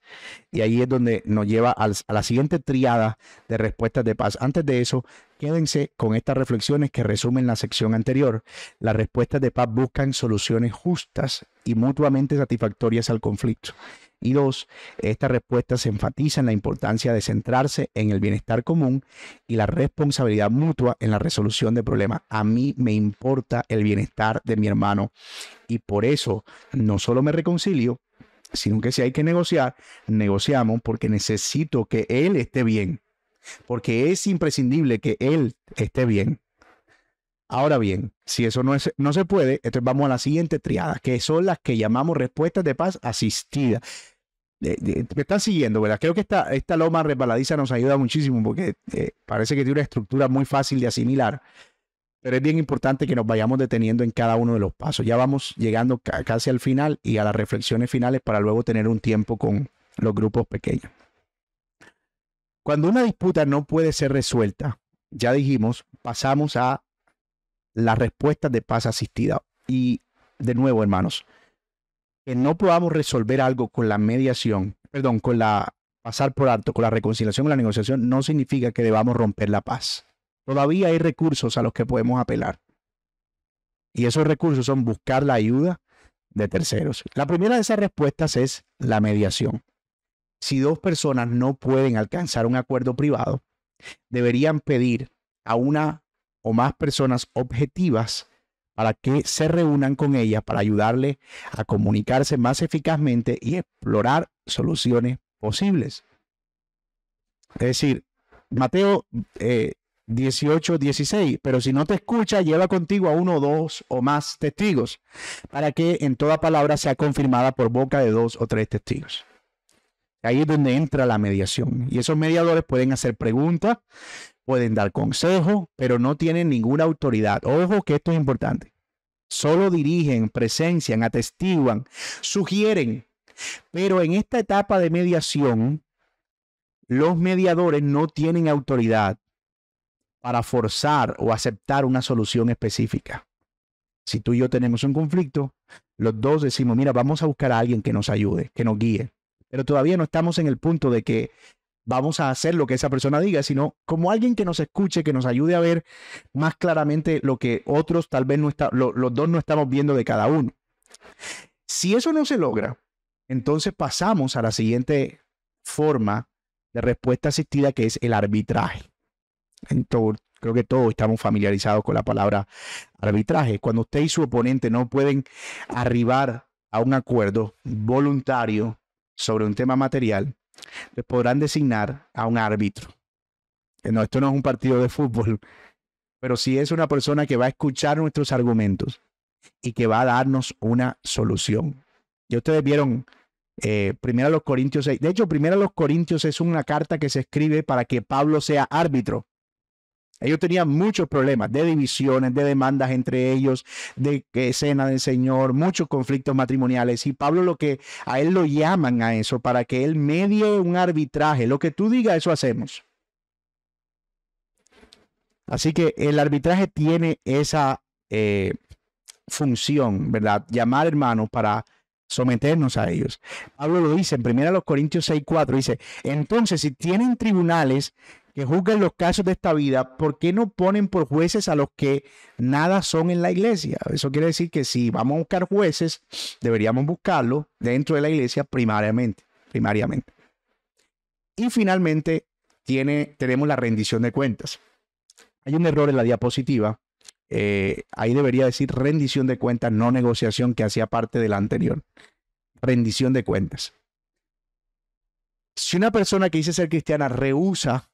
Y ahí es donde nos lleva a la siguiente triada de respuestas de paz. Antes de eso, Quédense con estas reflexiones que resumen la sección anterior. Las respuestas de paz buscan soluciones justas y mutuamente satisfactorias al conflicto. Y dos, estas respuestas enfatizan la importancia de centrarse en el bienestar común y la responsabilidad mutua en la resolución de problemas. A mí me importa el bienestar de mi hermano y por eso no solo me reconcilio, sino que si hay que negociar, negociamos porque necesito que él esté bien porque es imprescindible que él esté bien. Ahora bien, si eso no, es, no se puede, entonces vamos a la siguiente triada, que son las que llamamos respuestas de paz asistida. me están siguiendo, ¿verdad? Creo que esta, esta loma resbaladiza nos ayuda muchísimo porque eh, parece que tiene una estructura muy fácil de asimilar, pero es bien importante que nos vayamos deteniendo en cada uno de los pasos. Ya vamos llegando casi al final y a las reflexiones finales para luego tener un tiempo con los grupos pequeños. Cuando una disputa no puede ser resuelta, ya dijimos, pasamos a las respuestas de paz asistida. Y de nuevo, hermanos, que no podamos resolver algo con la mediación, perdón, con la pasar por alto, con la reconciliación o la negociación, no significa que debamos romper la paz. Todavía hay recursos a los que podemos apelar. Y esos recursos son buscar la ayuda de terceros. La primera de esas respuestas es la mediación si dos personas no pueden alcanzar un acuerdo privado, deberían pedir a una o más personas objetivas para que se reúnan con ellas para ayudarle a comunicarse más eficazmente y explorar soluciones posibles. Es decir, Mateo 18, eh, 16, pero si no te escucha, lleva contigo a uno, dos o más testigos, para que en toda palabra sea confirmada por boca de dos o tres testigos. Ahí es donde entra la mediación. Y esos mediadores pueden hacer preguntas, pueden dar consejos, pero no tienen ninguna autoridad. Ojo que esto es importante. Solo dirigen, presencian, atestiguan, sugieren. Pero en esta etapa de mediación, los mediadores no tienen autoridad para forzar o aceptar una solución específica. Si tú y yo tenemos un conflicto, los dos decimos, mira, vamos a buscar a alguien que nos ayude, que nos guíe pero todavía no estamos en el punto de que vamos a hacer lo que esa persona diga, sino como alguien que nos escuche, que nos ayude a ver más claramente lo que otros tal vez no está, los dos no estamos viendo de cada uno. Si eso no se logra, entonces pasamos a la siguiente forma de respuesta asistida que es el arbitraje. Entonces, creo que todos estamos familiarizados con la palabra arbitraje. Cuando usted y su oponente no pueden arribar a un acuerdo voluntario sobre un tema material, les podrán designar a un árbitro. No, esto no es un partido de fútbol, pero sí es una persona que va a escuchar nuestros argumentos y que va a darnos una solución. Y ustedes vieron eh, primero los Corintios 6. De hecho, primero los Corintios es una carta que se escribe para que Pablo sea árbitro. Ellos tenían muchos problemas de divisiones, de demandas entre ellos, de escena del Señor, muchos conflictos matrimoniales. Y Pablo lo que a él lo llaman a eso, para que él medie un arbitraje. Lo que tú digas, eso hacemos. Así que el arbitraje tiene esa eh, función, ¿verdad? Llamar hermanos para someternos a ellos. Pablo lo dice en 1 Corintios 6, 4, dice, entonces si tienen tribunales que juzguen los casos de esta vida, ¿por qué no ponen por jueces a los que nada son en la iglesia? Eso quiere decir que si vamos a buscar jueces, deberíamos buscarlo dentro de la iglesia primariamente. primariamente. Y finalmente tiene, tenemos la rendición de cuentas. Hay un error en la diapositiva. Eh, ahí debería decir rendición de cuentas, no negociación, que hacía parte de la anterior. Rendición de cuentas. Si una persona que dice ser cristiana rehúsa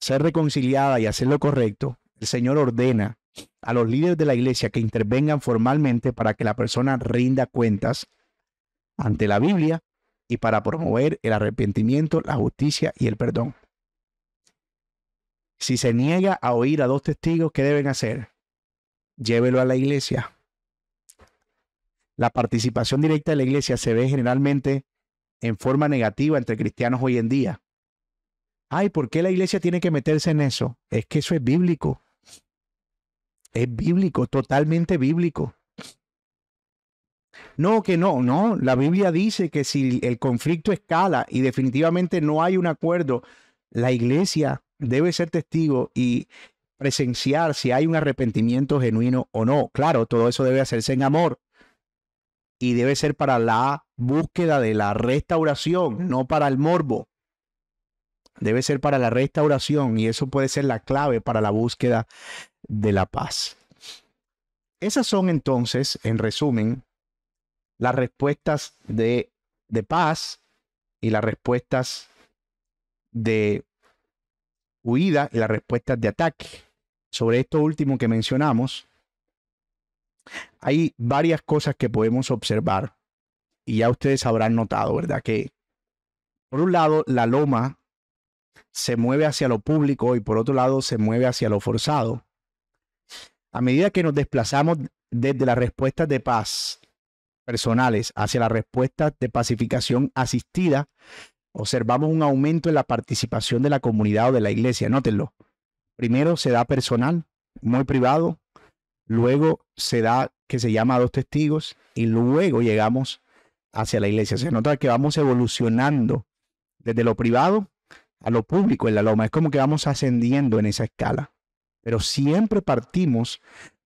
ser reconciliada y hacer lo correcto, el Señor ordena a los líderes de la iglesia que intervengan formalmente para que la persona rinda cuentas ante la Biblia y para promover el arrepentimiento, la justicia y el perdón. Si se niega a oír a dos testigos, ¿qué deben hacer? Llévelo a la iglesia. La participación directa de la iglesia se ve generalmente en forma negativa entre cristianos hoy en día ay, ¿por qué la iglesia tiene que meterse en eso? Es que eso es bíblico. Es bíblico, totalmente bíblico. No, que no, no. La Biblia dice que si el conflicto escala y definitivamente no hay un acuerdo, la iglesia debe ser testigo y presenciar si hay un arrepentimiento genuino o no. Claro, todo eso debe hacerse en amor y debe ser para la búsqueda de la restauración, no para el morbo. Debe ser para la restauración y eso puede ser la clave para la búsqueda de la paz. Esas son entonces, en resumen, las respuestas de, de paz y las respuestas de huida y las respuestas de ataque. Sobre esto último que mencionamos, hay varias cosas que podemos observar y ya ustedes habrán notado, ¿verdad? Que por un lado la loma se mueve hacia lo público y por otro lado se mueve hacia lo forzado. A medida que nos desplazamos desde las respuestas de paz personales hacia las respuestas de pacificación asistida, observamos un aumento en la participación de la comunidad o de la iglesia. Nótenlo. Primero se da personal, muy privado, luego se da que se llama a dos testigos y luego llegamos hacia la iglesia. Se nota que vamos evolucionando desde lo privado a lo público en la loma. Es como que vamos ascendiendo en esa escala. Pero siempre partimos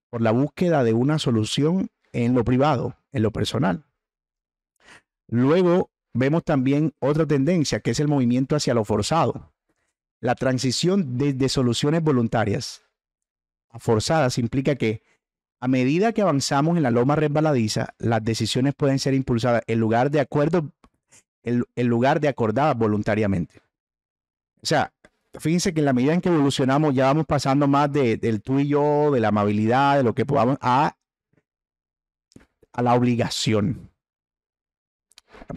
por la búsqueda de una solución en lo privado, en lo personal. Luego vemos también otra tendencia, que es el movimiento hacia lo forzado. La transición desde soluciones voluntarias a forzadas implica que a medida que avanzamos en la loma resbaladiza, las decisiones pueden ser impulsadas en lugar de acuerdo, en, lugar de acordadas voluntariamente. O sea, fíjense que en la medida en que evolucionamos ya vamos pasando más del tú y yo, de la amabilidad, de lo que podamos, a, a la obligación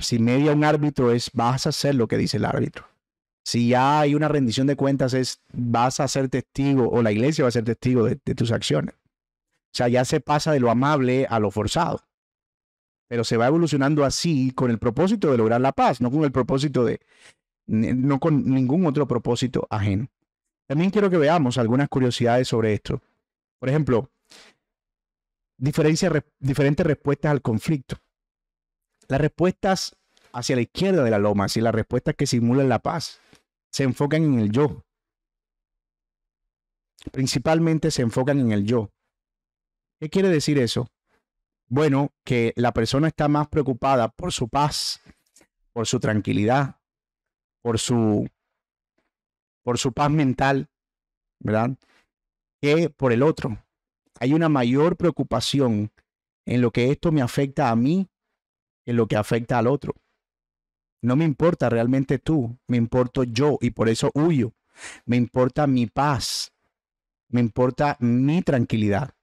si media un árbitro es vas a hacer lo que dice el árbitro. Si ya hay una rendición de cuentas es vas a ser testigo o la iglesia va a ser testigo de, tus acciones. O sea, ya se pasa de lo amable a lo forzado. Pero se va evolucionando así con el propósito de lograr la paz, no con el propósito de, no con ningún otro propósito ajeno. También quiero que veamos algunas curiosidades sobre esto. Por ejemplo, diferentes respuestas al conflicto. Las respuestas hacia la izquierda de la loma, y las respuestas que simulan la paz, se enfocan en el yo. Principalmente se enfocan en el yo. ¿Qué quiere decir eso? Bueno, que la persona está más preocupada por su paz, por su tranquilidad, por su, por su paz mental, ¿verdad? Que por el otro. Hay una mayor preocupación en lo que esto me afecta a mí en lo que afecta al otro. No me importa realmente tú, me importo yo y por eso huyo. Me importa mi paz, me importa mi tranquilidad.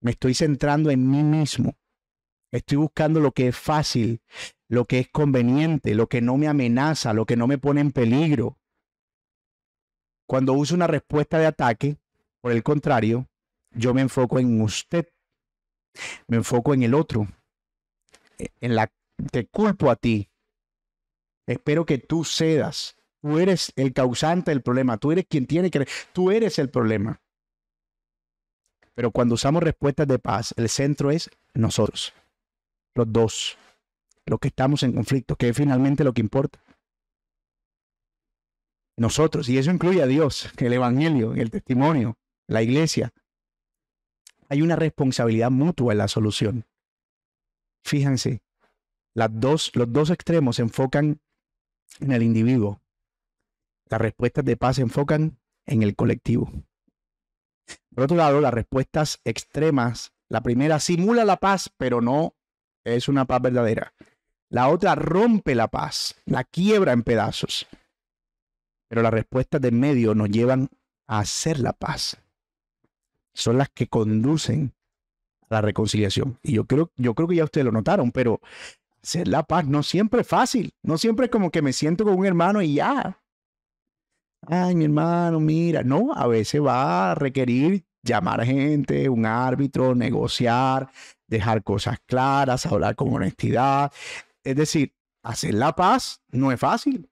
Me estoy centrando en mí mismo. Estoy buscando lo que es fácil, lo que es conveniente, lo que no me amenaza, lo que no me pone en peligro. Cuando uso una respuesta de ataque, por el contrario, yo me enfoco en usted, me enfoco en el otro, en la te culpo a ti. Espero que tú cedas. Tú eres el causante del problema. Tú eres quien tiene que... Tú eres el problema. Pero cuando usamos respuestas de paz, el centro es nosotros. Los dos. Los que estamos en conflicto, que es finalmente lo que importa. Nosotros. Y eso incluye a Dios, el Evangelio, el testimonio, la iglesia. Hay una responsabilidad mutua en la solución. Fíjense, las dos, los dos extremos se enfocan en el individuo. Las respuestas de paz se enfocan en el colectivo. Por otro lado, las respuestas extremas, la primera simula la paz, pero no es una paz verdadera. La otra rompe la paz, la quiebra en pedazos. Pero las respuestas de medio nos llevan a hacer la paz. Son las que conducen la reconciliación. Y yo creo, yo creo que ya ustedes lo notaron, pero hacer la paz no siempre es fácil. No siempre es como que me siento con un hermano y ya. Ay, mi hermano, mira. No, a veces va a requerir llamar a gente, un árbitro, negociar, dejar cosas claras, hablar con honestidad. Es decir, hacer la paz no es fácil.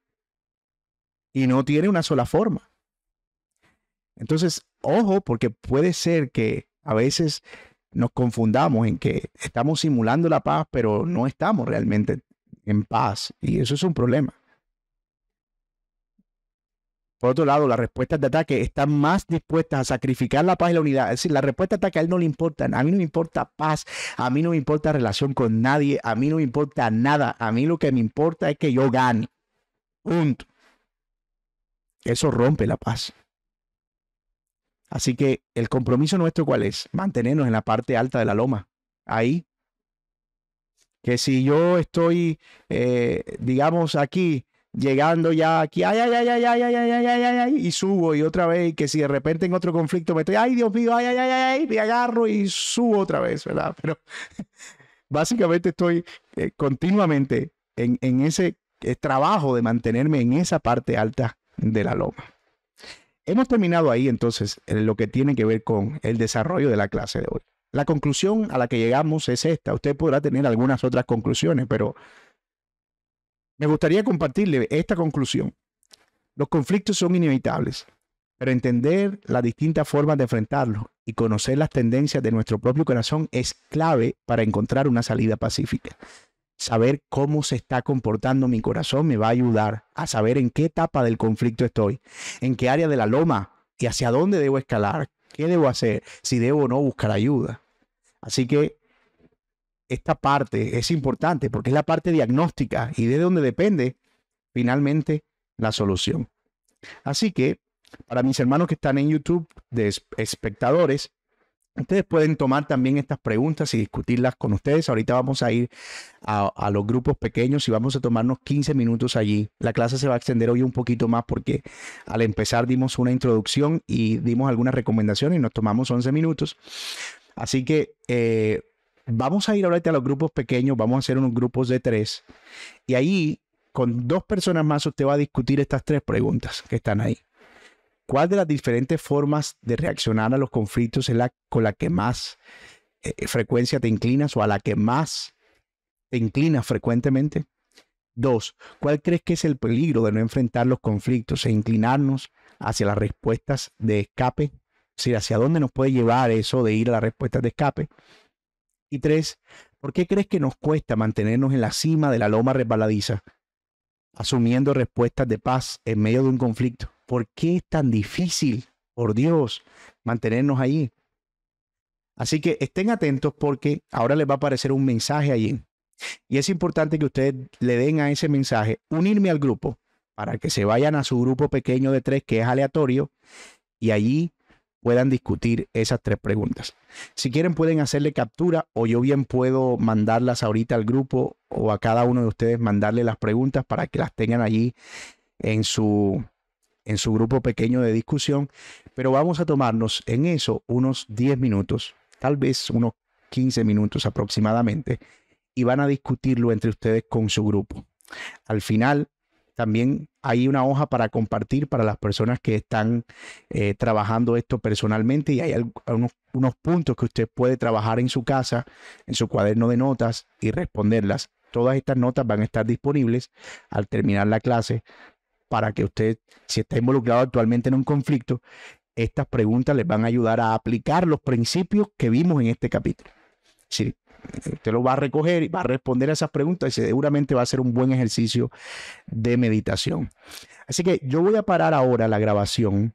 Y no tiene una sola forma. Entonces, ojo, porque puede ser que a veces nos confundamos en que estamos simulando la paz, pero no estamos realmente en paz. Y eso es un problema. Por otro lado, las respuestas de ataque están más dispuestas a sacrificar la paz y la unidad. Es decir, la respuesta de ataque a él no le importa. A mí no me importa paz, a mí no me importa relación con nadie, a mí no me importa nada. A mí lo que me importa es que yo gane. Punto. Eso rompe la paz. Así que el compromiso nuestro, ¿cuál es? Mantenernos en la parte alta de la loma. Ahí. Que si yo estoy, eh, digamos, aquí llegando ya aquí, ay, ay, ay, ay, ay, ay, ay, ay, ay, ay, y subo y otra vez, que si de repente en otro conflicto me estoy, ay, Dios mío, ay, ay, ay, ay, me agarro y subo otra vez, ¿verdad? Pero básicamente estoy continuamente en, en ese trabajo de mantenerme en esa parte alta de la loma. Hemos terminado ahí entonces en lo que tiene que ver con el desarrollo de la clase de hoy. La conclusión a la que llegamos es esta. Usted podrá tener algunas otras conclusiones, pero me gustaría compartirle esta conclusión. Los conflictos son inevitables, pero entender las distintas formas de enfrentarlos y conocer las tendencias de nuestro propio corazón es clave para encontrar una salida pacífica. Saber cómo se está comportando mi corazón me va a ayudar a saber en qué etapa del conflicto estoy, en qué área de la loma y hacia dónde debo escalar, qué debo hacer, si debo o no buscar ayuda. Así que esta parte es importante porque es la parte diagnóstica y de donde depende finalmente la solución. Así que para mis hermanos que están en YouTube de espectadores, ustedes pueden tomar también estas preguntas y discutirlas con ustedes. Ahorita vamos a ir a, los grupos pequeños y vamos a tomarnos 15 minutos allí. La clase se va a extender hoy un poquito más porque al empezar dimos una introducción y dimos algunas recomendaciones y nos tomamos 11 minutos. Así que eh, vamos a ir ahorita a los grupos pequeños, vamos a hacer unos grupos de tres y ahí con dos personas más usted va a discutir estas tres preguntas que están ahí. ¿Cuál de las diferentes formas de reaccionar a los conflictos es la con la que más eh, frecuencia te inclinas o a la que más te inclinas frecuentemente? Dos, ¿cuál crees que es el peligro de no enfrentar los conflictos e inclinarnos hacia las respuestas de escape? Es decir, ¿hacia dónde nos puede llevar eso de ir a las respuestas de escape? Y tres, ¿por qué crees que nos cuesta mantenernos en la cima de la loma resbaladiza, asumiendo respuestas de paz en medio de un conflicto? ¿Por qué es tan difícil, por Dios, mantenernos allí? Así que estén atentos porque ahora les va a aparecer un mensaje allí. Y es importante que ustedes le den a ese mensaje unirme al grupo para que se vayan a su grupo pequeño de tres que es aleatorio y allí puedan discutir esas tres preguntas. Si quieren pueden hacerle captura o yo bien puedo mandarlas ahorita al grupo o a cada uno de ustedes mandarle las preguntas para que las tengan allí en su en su grupo pequeño de discusión, pero vamos a tomarnos en eso unos 10 minutos, tal vez unos 15 minutos aproximadamente, y van a discutirlo entre ustedes con su grupo. Al final también hay una hoja para compartir para las personas que están eh, trabajando esto personalmente y hay unos, unos puntos que usted puede trabajar en su casa, en su cuaderno de notas y responderlas. Todas estas notas van a estar disponibles al terminar la clase para que usted, si está involucrado actualmente en un conflicto, estas preguntas les van a ayudar a aplicar los principios que vimos en este capítulo. Sí, Usted lo va a recoger y va a responder a esas preguntas y seguramente va a ser un buen ejercicio de meditación. Así que yo voy a parar ahora la grabación